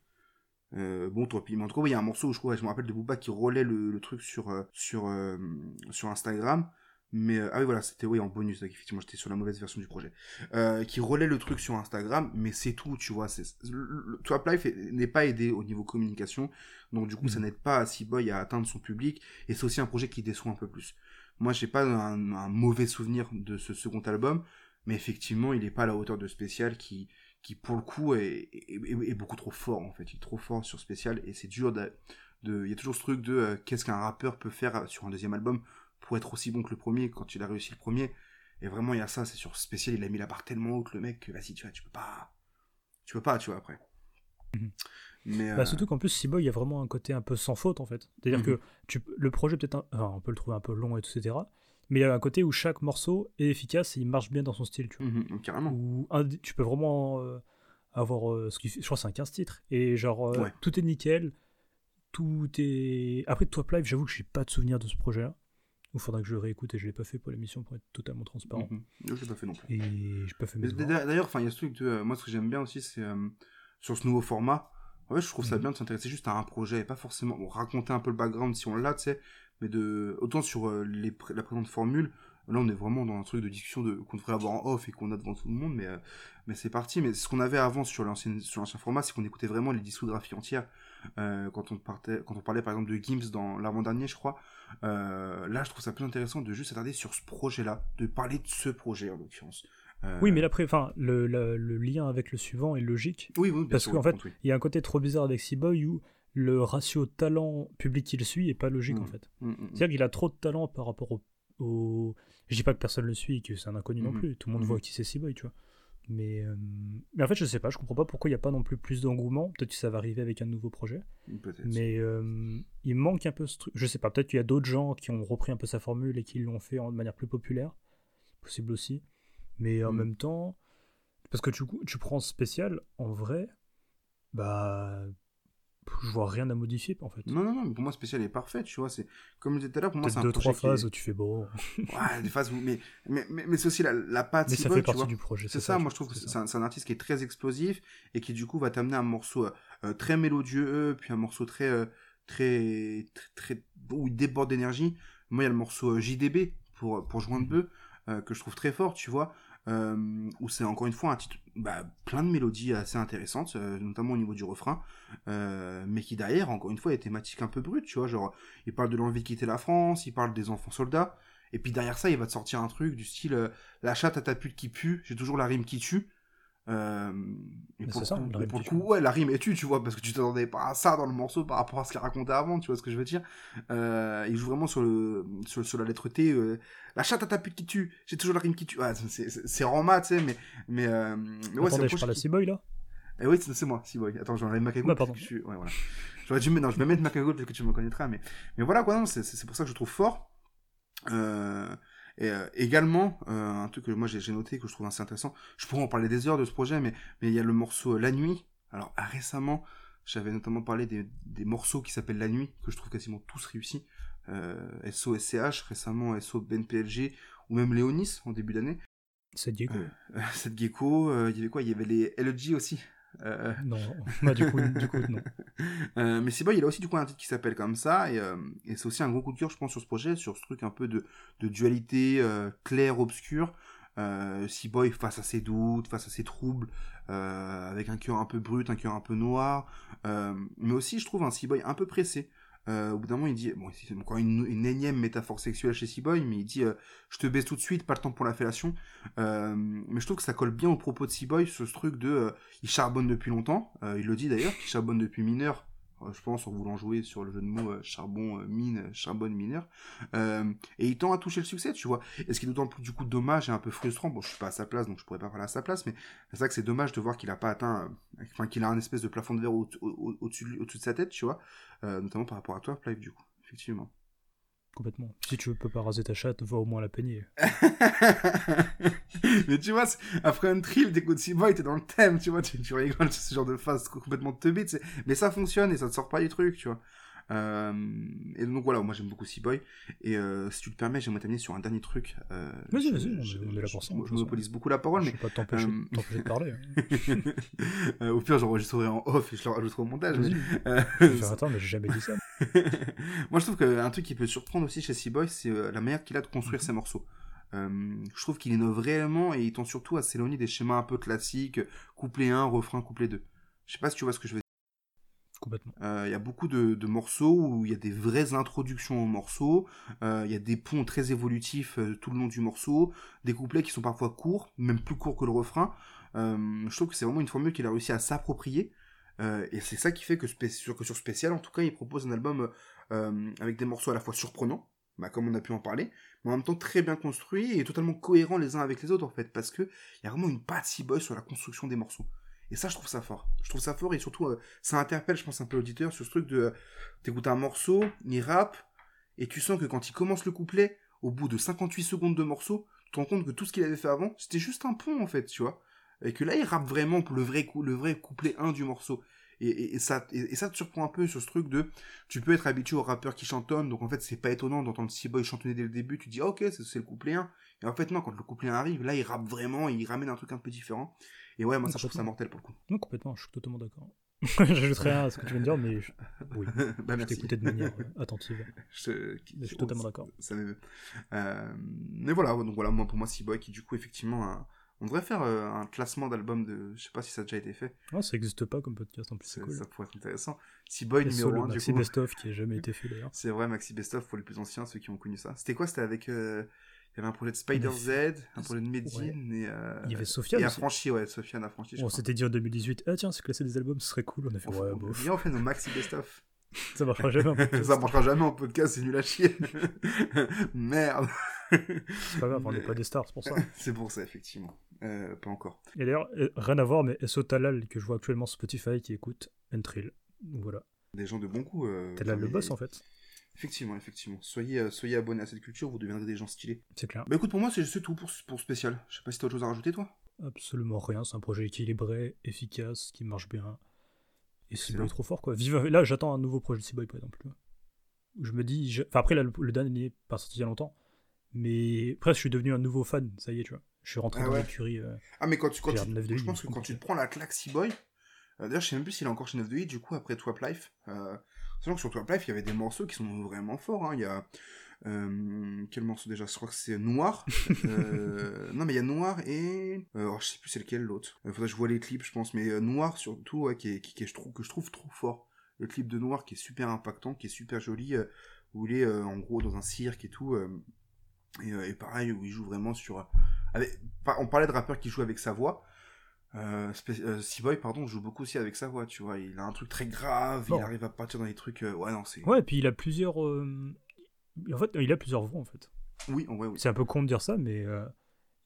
Euh, bon, toi, puis, mais en tout cas, il y a un morceau où je, crois, je me rappelle de Booba qui relaie le, le truc sur, euh, sur, euh, sur Instagram. Mais, ah oui, voilà, c'était oui, en bonus, effectivement, j'étais sur la mauvaise version du projet. Qui relaie le truc sur Instagram, mais c'est tout, tu vois. c'est- le- Life est- n'est pas aidé au niveau communication, donc du coup, ça Mhm. n'aide pas Seaboy à atteindre son public, et c'est aussi un projet qui déçoit un peu plus. Moi, j'ai pas un, mauvais souvenir de ce second album, mais effectivement, il est pas à la hauteur de Spécial qui, pour le coup est, beaucoup trop fort en fait. Il est trop fort sur Spécial et c'est dur de, il y a toujours ce truc de euh, qu'est-ce qu'un rappeur peut faire sur un deuxième album pour être aussi bon que le premier quand il a réussi le premier. Et vraiment il y a ça, c'est sur Spécial, il a mis la barre tellement haute le mec que vas-y tu vois, tu peux pas, tu peux pas, tu vois après. Mhm. Mais Bah, euh, surtout qu'en plus, Seaboy, il y a vraiment un côté un peu sans faute en fait. C'est-à-dire Mhm. que tu, le projet, peut-être, un- enfin, on peut le trouver un peu long, etc. Mais il y a un côté où chaque morceau est efficace et il marche bien dans son style, tu vois. mhm, carrément. Où un- tu peux vraiment euh, avoir euh, ce qui fait, je crois que c'est un 15 titres. Et genre, Ouais. tout est nickel. Tout est. Après, Top Live, j'avoue que j'ai pas de souvenir de ce projet-là. Il faudra que je le réécoute et je l'ai pas fait pour l'émission pour être totalement transparent. Je l'ai pas fait non plus. Et j'ai pas fait D'ailleurs, enfin, il y a ce truc de. moi, ce que j'aime bien aussi, c'est sur ce nouveau format. En fait, je trouve ça Mhm. bien de s'intéresser juste à un projet et pas forcément bon, raconter un peu le background si on l'a, tu sais. Mais de autant sur euh, les pré- la présente formule. Là, on est vraiment dans un truc de discussion de qu'on devrait avoir en off et qu'on a devant tout le monde, mais euh, mais c'est parti. Mais ce qu'on avait avant sur l'ancien sur l'ancien format, c'est qu'on écoutait vraiment les discographies entières. Euh, quand on partait, quand on parlait par exemple de Gims dans l'avant-dernier, je crois. Euh, là, je trouve ça plus intéressant de juste s'attarder sur ce projet-là, de parler de ce projet en l'occurrence. Euh, Oui, mais après, enfin, le, le- le lien avec le suivant est logique. Oui, oui, bien Parce qu'en oui, fait, oui. il y a un côté trop bizarre avec Seaboy où le ratio talent public qu'il suit est pas logique Mm. en fait. Mm, mm, C'est-à-dire qu'il a trop de talent par rapport au, au- Je dis pas que personne le suit que c'est un inconnu non plus. Tout le monde voit qui c'est Seaboy, tu vois. Mais, euh, mais en fait, je sais pas, je comprends pas pourquoi il n'y a pas non plus plus d'engouement. Peut-être que ça va arriver avec un nouveau projet. Mais euh, il manque un peu ce truc. Je sais pas, peut-être qu'il y a d'autres gens qui ont repris un peu sa formule et qui l'ont fait de manière plus populaire. Possible aussi. Mais en Mhm. même temps, parce que tu, tu prends spécial, en vrai, bah. je vois rien à modifier en fait. Non, non, non, pour moi, spécial est parfait, tu vois. C'est comme je disais tout à l'heure, pour moi, c'est un deux, trois projet qui phases est- où tu fais bon. Ouais, des phases où. Mais, mais, mais, mais c'est aussi la, la patte Mais ça fait partie du projet. C'est ça, moi je trouve que c'est un, artiste qui est très explosif et qui du coup va t'amener un morceau euh, euh, très mélodieux, puis un morceau très, euh, très, très, très- où il déborde d'énergie. Moi il y a le morceau euh, JDB pour, pour joindre Mhm. peu, euh, que je trouve très fort, tu vois, euh, où c'est encore une fois un titre, bah, plein de mélodies assez intéressantes, euh, notamment au niveau du refrain, euh, mais qui derrière, encore une fois, est thématique un peu brute, tu vois, genre, il parle de l'envie de quitter la France, il parle des enfants soldats, et puis derrière ça, il va te sortir un truc du style la chatte à ta pute qui pue, j'ai toujours la rime qui tue. Euh, et pour, ça, coup, la et rime pour le coup, ouais, la rime est tue, tu vois, parce que tu t'attendais pas à ça dans le morceau par rapport à ce qu'il racontait avant, tu vois ce que je veux dire. Euh, il joue vraiment sur, le, sur, sur la lettre T, euh, la chatte à ta pute qui tue, j'ai toujours la rime qui tue. Ouais, c'est- rama, tu sais, mais, mais, euh, mais ouais, c'est je parle à qui- Seaboy là? Eh oui, c'est moi, si boy. Attends, j'enlève ma cagoule. Bah, pardon. je Ouais, voilà. J'aurais dû mettre, non, je vais mettre ma cagoule parce que tu me connaîtras, mais, mais voilà, quoi, non, c'est c'est pour ça que je trouve fort. Euh, et euh, également, euh, un truc que moi j'ai noté que je trouve assez intéressant, je pourrais en parler des heures de ce projet, mais mais il y a le morceau euh, La Nuit. Alors ah, récemment, j'avais notamment parlé des, des morceaux qui s'appellent La Nuit, que je trouve quasiment tous réussis. Euh, SO SCH, récemment SO Ben PLG, ou même Léonis en début d'année. Diego. Euh, cette gecko, il y avait quoi? Il y avait les LG aussi. Euh, Non, bah, du coup, du coup, non. euh, mais Seaboy, il a aussi du coup un titre qui s'appelle comme ça, et, euh, et c'est aussi un gros coup de cœur, je pense, sur ce projet, sur ce truc un peu de, de dualité euh, claire-obscure. Euh, Seaboy face à ses doutes, face à ses troubles, euh, avec un cœur un peu brut, un cœur un peu noir, euh, mais aussi, je trouve, un Seaboy un peu pressé. Euh, au bout d'un moment, il dit, bon, c'est encore une, énième métaphore sexuelle chez Seaboy, mais il dit, euh, je te baisse tout de suite, pas le temps pour la fellation. Euh, mais je trouve que ça colle bien au propos de Seaboy, ce truc de, euh, il charbonne depuis longtemps, euh, il le dit d'ailleurs, qu'il charbonne depuis mineur, je pense en voulant jouer sur le jeu de mots euh, charbon, euh, mine, euh, charbonne, mineur, euh, et il tend à toucher le succès, tu vois. Et ce qui est d'autant plus du coup dommage et un peu frustrant, bon je suis pas à sa place donc je pourrais pas parler à sa place, mais c'est vrai que c'est dommage de voir qu'il a pas atteint, euh, enfin qu'il a un espèce de plafond de verre au- au- au-dessus de, au-dessus sa tête, tu vois, euh, notamment par rapport à toi, Clive, du coup, effectivement. Complètement. Si tu peux pas raser ta chatte, va au moins la peigner. mais tu vois, après un trill, t'écoutes Seaboy, t'es dans le thème, tu vois, tu, tu rigoles, ce genre de phase complètement teubée. Mais ça fonctionne et ça te sort pas du truc, tu vois. Euh, et donc voilà, moi j'aime beaucoup Seaboy. Et euh, si tu le permets, j'aimerais t'amener sur un dernier truc. Euh, Vas-y, vas-y, on est- là pour ça, Je, monopolise beaucoup la parole, je mais vais pas t'empêcher euh, de parler. hein. euh, au pire, j'enregistrerai en off et je le rajouterai au montage. mais, euh, Je vais faire attends, mais j'ai jamais dit ça. Moi, je trouve qu'un truc qui peut surprendre aussi chez Seaboy, c'est euh, la manière qu'il a de construire Mhm. ses morceaux. Euh, je trouve qu'il innove réellement et il tend surtout à s'éloigner des schémas un peu classiques, couplet 1, refrain, couplet 2. Je sais pas si tu vois ce que je veux dire. Complètement. Euh, Il y a beaucoup de, de morceaux où il y a des vraies introductions aux morceaux, euh, il y a des ponts très évolutifs tout le long du morceau, des couplets qui sont parfois courts, même plus courts que le refrain. Je trouve que c'est vraiment une formule qu'il a réussi à s'approprier. Euh, et c'est ça qui fait que, sur, que sur Spécial, en tout cas, il propose un album euh, avec des morceaux à la fois surprenants, bah, comme on a pu en parler, mais en même temps très bien construits et totalement cohérents les uns avec les autres, en fait, parce que il y a vraiment une patte Seaboy sur la construction des morceaux. Et ça, je trouve ça fort. Je trouve ça fort et surtout, euh, ça interpelle, je pense, un peu l'auditeur sur ce truc de. T'écoutes un morceau, il rappe, et tu sens que quand il commence le couplet, au bout de 58 secondes de morceau, tu te rends compte que tout ce qu'il avait fait avant, c'était juste un pont, en fait, tu vois. Et que là, il rappe vraiment pour le vrai, coup, le vrai couplet 1 du morceau. Et, et- et ça, et, et ça te surprend un peu sur ce truc de. Tu peux être habitué aux rappeurs qui chantonnent, donc en fait, c'est pas étonnant d'entendre Seaboy chantonner dès le début. Tu dis, ok, c'est le couplet 1. Et en fait, non, quand le couplet 1 arrive, là, il rappe vraiment, il ramène un truc un peu différent. Et ouais, moi, ça, je trouve ça mortel pour le coup. Non, complètement, je suis totalement d'accord. J'ajouterai rien à ce que tu viens de dire, mais je, oui, bah, je t'écoutais de manière euh, attentive. Je, Je suis totalement d'accord. Ça. Euh, mais voilà, donc voilà, moi pour moi, Seaboy qui du coup effectivement, a- on devrait faire euh, un classement d'albums de, je sais pas si ça a déjà été fait, Ouais, ça existe pas comme podcast en plus, c'est ça, cool. ça pourrait être intéressant. Seaboy Et numéro le 1 du maxi coup. best-of qui a jamais été fait d'ailleurs. C'est vrai, Maxi Best of pour les plus anciens, ceux qui ont connu ça. C'était quoi? C'était avec, euh, il y avait un projet de Spider Z, un projet de Medine et, euh, Il y avait Sofiane et. Affranchi, ouais, Sofiane Affranchi. On s'était dit en 2018, ah tiens, c'est classé des albums, ce serait cool. On a fait, On ouais, bof, Viens, on fait nos Maxi Best of. ça marchera jamais. en podcast. ça marchera jamais en podcast, c'est nul à chier. Merde. C'est pas grave, on n'est pas des stars, c'est pour ça. C'est pour ça, effectivement. Euh, pas encore. Et d'ailleurs, euh, rien à voir, mais SO Talal, que je vois actuellement sur Spotify, qui écoute Entrill. Donc voilà. Des gens de bon goût. Euh, T'es là le boss en fait. Effectivement, effectivement. Soyez, euh, soyez abonnés à cette culture, vous deviendrez des gens stylés. C'est clair. Bah écoute, pour moi, c'est tout pour, pour spécial. Je sais pas si t'as autre chose à rajouter, toi Absolument rien. C'est un projet équilibré, efficace, qui marche bien. Et C-Boy est trop fort, quoi. Vive... Là, j'attends un nouveau projet de C-Boy, par exemple. Je me dis. je- Enfin, après, là, le dernier n'est pas sorti il y a longtemps. Mais presque, je suis devenu un nouveau fan, ça y est, tu vois. Je suis rentré Ah dans ouais. l'écurie. euh, Ah, mais quand tu. Quand J'ai tu- un 9 de je pense que quand tu te prends la claque Boy D'ailleurs, je sais même plus s'il est encore chez 9 de hit, du coup, après Twap Life. Euh, sachant que sur Twap Life, il y avait des morceaux qui sont vraiment forts. hein. Il y a. euh, quel morceau déjà? Je crois que c'est Noir. Euh, non, mais il y a Noir et. Euh, oh, je sais plus c'est lequel l'autre. Il faudrait que je vois les clips, je pense. Mais euh, Noir, surtout, ouais, qui est, qui, qui est- je trouve, que je trouve trop fort. Le clip de Noir qui est super impactant, qui est super joli, euh, où il est euh, en gros dans un cirque et tout. Euh, et, et pareil, où il joue vraiment sur. euh, avec- on parlait de rappeurs qui jouent avec sa voix. Euh, Spé- euh, pardon, joue beaucoup aussi avec sa voix, tu vois. Il a un truc très grave, Bon. il arrive à partir dans des trucs. euh, ouais, non, c'est. Ouais, et puis il a plusieurs. euh, En fait, il a plusieurs voix, en fait. Oui, oui. C'est un peu con de dire ça, mais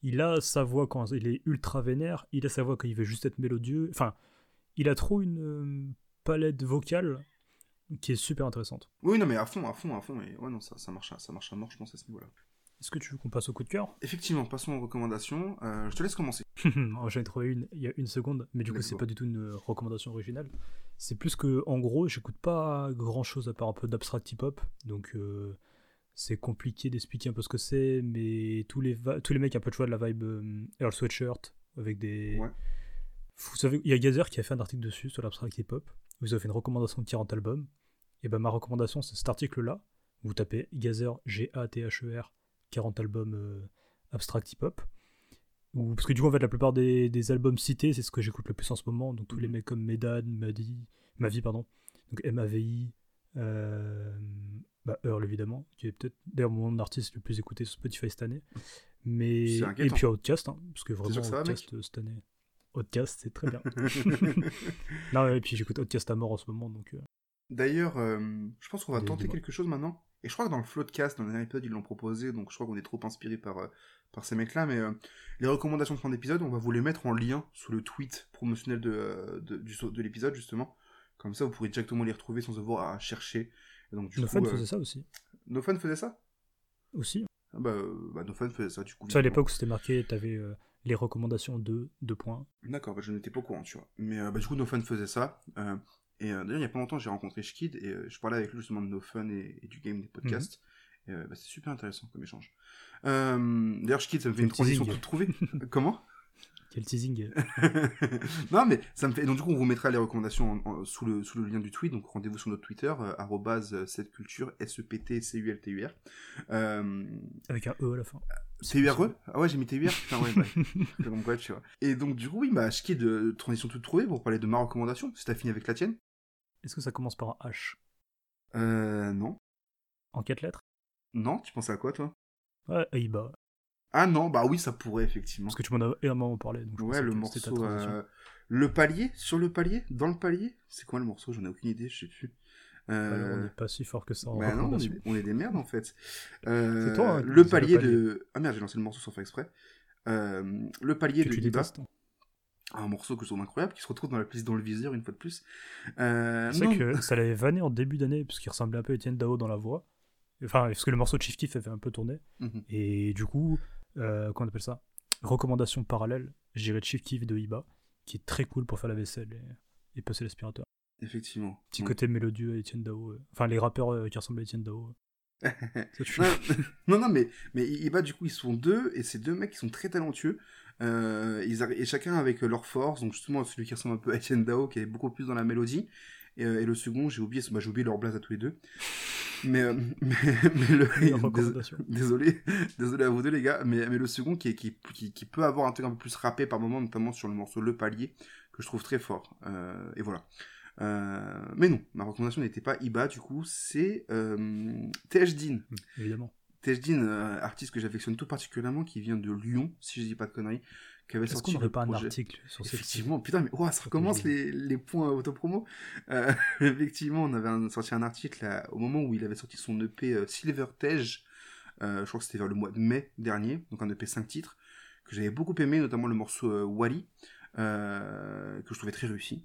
il a sa voix quand il est ultra vénère, il a sa voix quand il veut juste être mélodieux. Enfin, il a trop une palette vocale qui est super intéressante. Oui, non, mais à fond, à fond, à fond. Et ouais, non, ça, ça, marche, ça marche à mort, je pense, à ce niveau-là. Est-ce que tu veux qu'on passe au coup de cœur? Effectivement, passons aux recommandations. Euh, je te laisse commencer. Oh, J'en ai trouvé une il y a une seconde, mais du coup, c'est pas du tout une recommandation originale. C'est plus que, en gros, j'écoute pas grand chose à part un peu d'abstract hip-hop, donc euh, c'est compliqué d'expliquer un peu ce que c'est, mais tous les, tous les mecs un peu de choix de la vibe euh, Earl Sweatshirt, avec des. Ouais. Vous savez, il y a Gazer qui a fait un article dessus sur l'abstract hip-hop, ils ont fait une recommandation de 40 albums, et ben ma recommandation, c'est cet article-là. Vous tapez Gazer, G-A-T-H-E-R, 40 E albums euh, abstract hip-hop. Ou, parce que du coup, en fait, la plupart des, des albums cités, c'est ce que j'écoute le plus en ce moment. Donc, tous les Mhm. mecs comme Medan, Madi, Mavi, pardon. Donc, M-A-V-I, euh, bah, Earl, évidemment, qui est peut-être d'ailleurs mon artiste le plus écouté sur Spotify cette année. Mais, et puis Outcast, hein, parce que vraiment, que ça va, Outcast euh, cette année. Outcast, c'est très bien. non, et puis j'écoute Outcast à mort en ce moment, donc. euh, D'ailleurs, euh, je pense qu'on va tenter quelque chose maintenant. Et je crois que dans le Floodcast, dans le dernier épisode, ils l'ont proposé, donc je crois qu'on est trop inspiré par, euh, par ces mecs-là. Mais euh, les recommandations de fin d'épisode, on va vous les mettre en lien sous le tweet promotionnel de, euh, de, l'épisode, justement. Comme ça, vous pourrez directement les retrouver sans avoir à chercher. Et donc, du nos coup, fans faisaient ça aussi. Nos fans faisaient ça? Aussi. ah bah, bah, nos fans faisaient ça, du coup. Ça, à l'époque, c'était marqué, t'avais les recommandations de 2 points. D'accord, bah, je n'étais pas au courant, tu vois. Mais bah, du coup, No Fun faisait ça. Euh, et euh, d'ailleurs, il y a pas longtemps, j'ai rencontré Shkid et euh, je parlais avec lui justement de No Fun et, et du game des podcasts. Et euh, bah, c'est super intéressant comme échange. Euh, d'ailleurs, Shkid, ça me fait Quel une transition toute trouvée. Comment? Quel teasing. Non, mais ça me fait. Donc, du coup, on vous mettra les recommandations en- en- sous, le, sous le lien du tweet. Donc, rendez-vous sur notre Twitter, euh, arrobase cette culture, E S-E-P-T-C-U-L-T-U-R. Euh, Avec un E à la fin. T-U-R-E Ah ouais, j'ai mis T-U-R Putain, ouais, bah, c'est comme quoi, tu vois. Et donc, du coup, oui, bah, Shkid, transition toute trouvée pour parler de ma recommandation. Si t'as fini avec la tienne Est-ce que ça commence par un H Euh, non. En quatre lettres Non, tu pensais à quoi, toi? Ouais, Aïba. Ah non, bah oui, ça pourrait, effectivement. Parce que tu m'en as énormément parlé. Donc je Ouais, le morceau... euh, Le palier Sur le palier Dans le palier? C'est quoi le morceau? J'en ai aucune idée, je sais plus. Euh, Alors, on n'est pas si fort que ça en Bah non, on est, on est des merdes, en fait. Euh, C'est toi, hein, le palier de... Ah merde, j'ai lancé le morceau sans faire exprès. Euh, le palier Que de tu Iba, détestes. Un morceau que je trouve incroyable, qui se retrouve dans la playlist dans le viseur une fois de plus. Euh, C'est vrai que ça l'avait vanné en début d'année, parce qu'il ressemblait un peu à Etienne Dao dans la voix. Enfin, parce que le morceau de Chief Keef avait un peu tourné. Mhm. Et du coup, euh, comment on appelle ça? Recommandation parallèle, j'irai Chief Keef de Iba, qui est très cool pour faire la vaisselle et, et passer l'aspirateur. Effectivement. Petit Ouais. côté mélodieux à Etienne Dao. euh. Enfin, les rappeurs euh, qui ressemblent à Etienne Dao. Euh. Non, non, mais, mais Iba, du coup, ils sont deux, et ces deux mecs qui sont très talentueux. Euh, ils et chacun avec leur force. Donc, justement, celui qui ressemble un peu à Etienne Dao, qui est beaucoup plus dans la mélodie. Et, euh, et le second, j'ai oublié, bah, j'ai oublié leur blaze à tous les deux. Mais, euh, mais, mais le. Désolé, désolé à vous deux, les gars. Mais, mais le second, qui, est- qui, qui, qui peut avoir un truc un peu plus rappé par moment, notamment sur le morceau Le Palier, que je trouve très fort. Euh, et voilà. Euh, mais non, ma recommandation n'était pas Iba, du coup, c'est euh, THDin. Évidemment. Tejdin, euh, artiste que j'affectionne tout particulièrement, qui vient de Lyon, si je dis pas de conneries, qui avait Est-ce sorti qu'on n'aurait pas un article sur cette Effectivement, putain, mais ouah, ça recommence Tejdin. les, les points autopromo. Euh, effectivement, on avait un- sorti un article au moment où il avait sorti son EP euh, Silver Tej, je crois que c'était vers le mois de mai dernier, donc un EP 5 titres, que j'avais beaucoup aimé, notamment le morceau Wally, que je trouvais très réussi.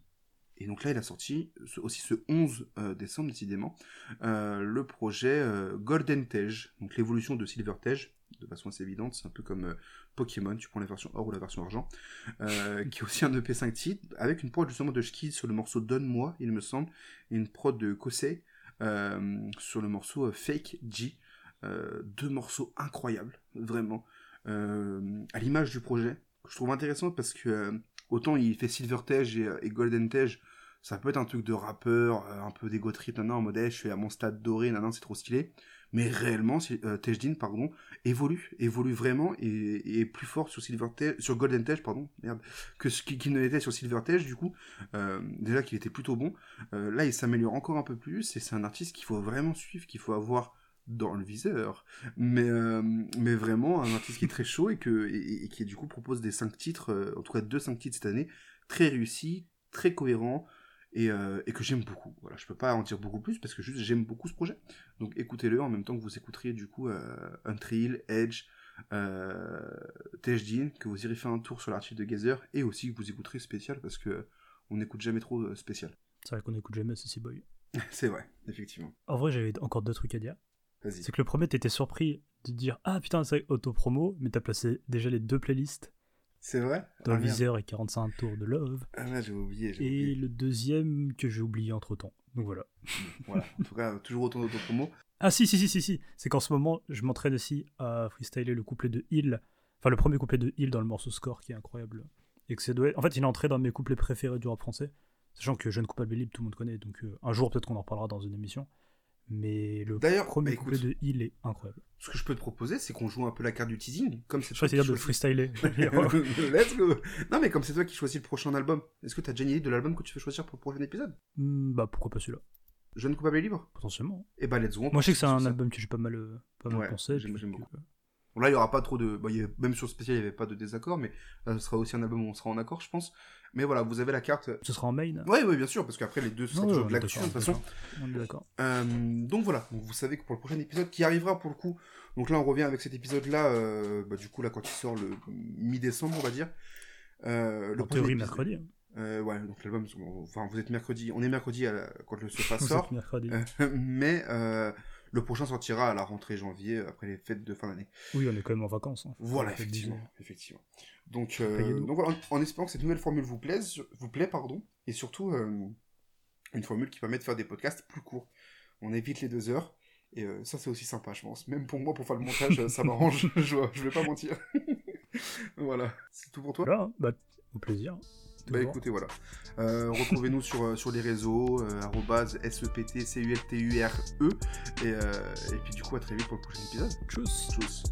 Et donc là, il a sorti aussi ce 11 décembre, décidément, le projet Golden Tej, donc l'évolution de Silver Tej, de façon assez évidente, c'est un peu comme Pokémon, tu prends la version or ou la version argent, qui est aussi un EP 5 titres, avec une prod justement de Shkid sur le morceau Donne-moi, il me semble, et une prod de Kosei sur le morceau Fake G. deux morceaux incroyables, vraiment, à l'image du projet, que je trouve intéressant parce que autant il fait Silver Tej et, Golden Tej, ça peut être un truc de rappeur, euh, un peu d'égo trip, en mode je suis à mon stade doré, nan, c'est trop stylé. Mais réellement, euh, Tejdin, pardon, évolue, évolue vraiment et, est plus fort sur Silver sur Golden Tej, pardon, merde, que ce qu'il ne l'était sur Silver Tej, du coup. Euh, déjà qu'il était plutôt bon. là, il s'améliore encore un peu plus et c'est un artiste qu'il faut vraiment suivre, qu'il faut avoir dans le viseur, mais, mais vraiment un artiste qui est très chaud et, que, et, qui du coup propose des 5 titres, en tout cas 2 5 titres cette année, très réussis, très cohérents, et, et que j'aime beaucoup. Voilà, je peux pas en dire beaucoup plus parce que juste j'aime beaucoup ce projet. Donc écoutez-le en même temps que vous écouteriez du coup Untrill, Edge, euh, Tejdin, que vous irez faire un tour sur l'article de Gazer et aussi que vous écouterez spécial parce que on n'écoute jamais trop spécial. C'est vrai qu'on n'écoute jamais CC Boy. C'est vrai, effectivement. En vrai, j'avais encore deux trucs à dire. C'est que le premier, t'étais surpris de dire Ah putain, c'est auto-promo, mais t'as placé déjà les deux playlists. C'est vrai? Dans le ah, viseur et 45 tours de Love. Ah j'ai oublié. Et le deuxième que j'ai oublié entre temps. Donc voilà. voilà, en tout cas, toujours autant d'auto-promo. Ah si, si, si, si, si. C'est qu'en ce moment, je m'entraîne aussi à freestyler le couplet de Hill. Enfin, le premier couplet de Hill dans le morceau Score qui est incroyable. Et que c'est En fait, il est entré dans mes couplets préférés du rap français. Sachant que Jeune Coupable Libre, tout le monde connaît. Donc euh, un jour, peut-être qu'on en reparlera dans une émission. Mais le premier bah, couplet de Hill est incroyable. Ce que je peux te proposer, c'est qu'on joue un peu la carte du teasing, comme c'est toi. C'est-à-dire de freestyler. Let's go. Non, mais comme c'est toi qui choisis le prochain album, est-ce que tu as déjà une idée de l'album que tu veux choisir pour le prochain épisode? Hmm, Bah pourquoi pas celui-là Jeune coupable et libre? Potentiellement. Et eh bah let's go. Moi je sais que c'est un album que j'ai pas mal, euh, pas mal pensé. J'aime beaucoup. Bon, là, il y aura pas trop de. Bah, Même sur le spécial, il n'y avait pas de désaccord, mais là, ce sera aussi un album où on sera en accord, je pense. Mais voilà, vous avez la carte. Ce sera en main Oui, oui, bien sûr, parce qu'après, les deux, ce sera toujours de l'action, de toute façon. On est d'accord. Euh, donc voilà, donc, vous savez que pour le prochain épisode, qui arrivera pour le coup. Donc là, on revient avec cet épisode-là, euh, bah, du coup, là, quand il sort le mi-décembre, on va dire. Euh, le en théorie, mercredi. Hein. Euh, ouais, donc l'album, enfin, vous êtes mercredi, on est mercredi quand le sofa sort. mercredi. mais le prochain sortira à la rentrée janvier, après les fêtes de fin d'année. Oui, on est quand même en vacances. Hein. Voilà, effectivement, effectivement. Donc, euh, donc voilà, en, espérant que cette nouvelle formule vous plaise, vous plaît, pardon, et surtout euh, une formule qui permet de faire des podcasts plus courts. On évite les deux heures, et euh, ça c'est aussi sympa, je pense. Même pour moi, pour faire le montage, ça m'arrange, je, je vais pas mentir. voilà, c'est tout pour toi? Voilà, bah, au plaisir. Bah écoutez, voilà. Euh, retrouvez-nous sur, euh, sur les réseaux, euh, SEPTCULTURE. Et, euh, et puis du coup, à très vite pour le prochain épisode. Tchuss. Tchuss.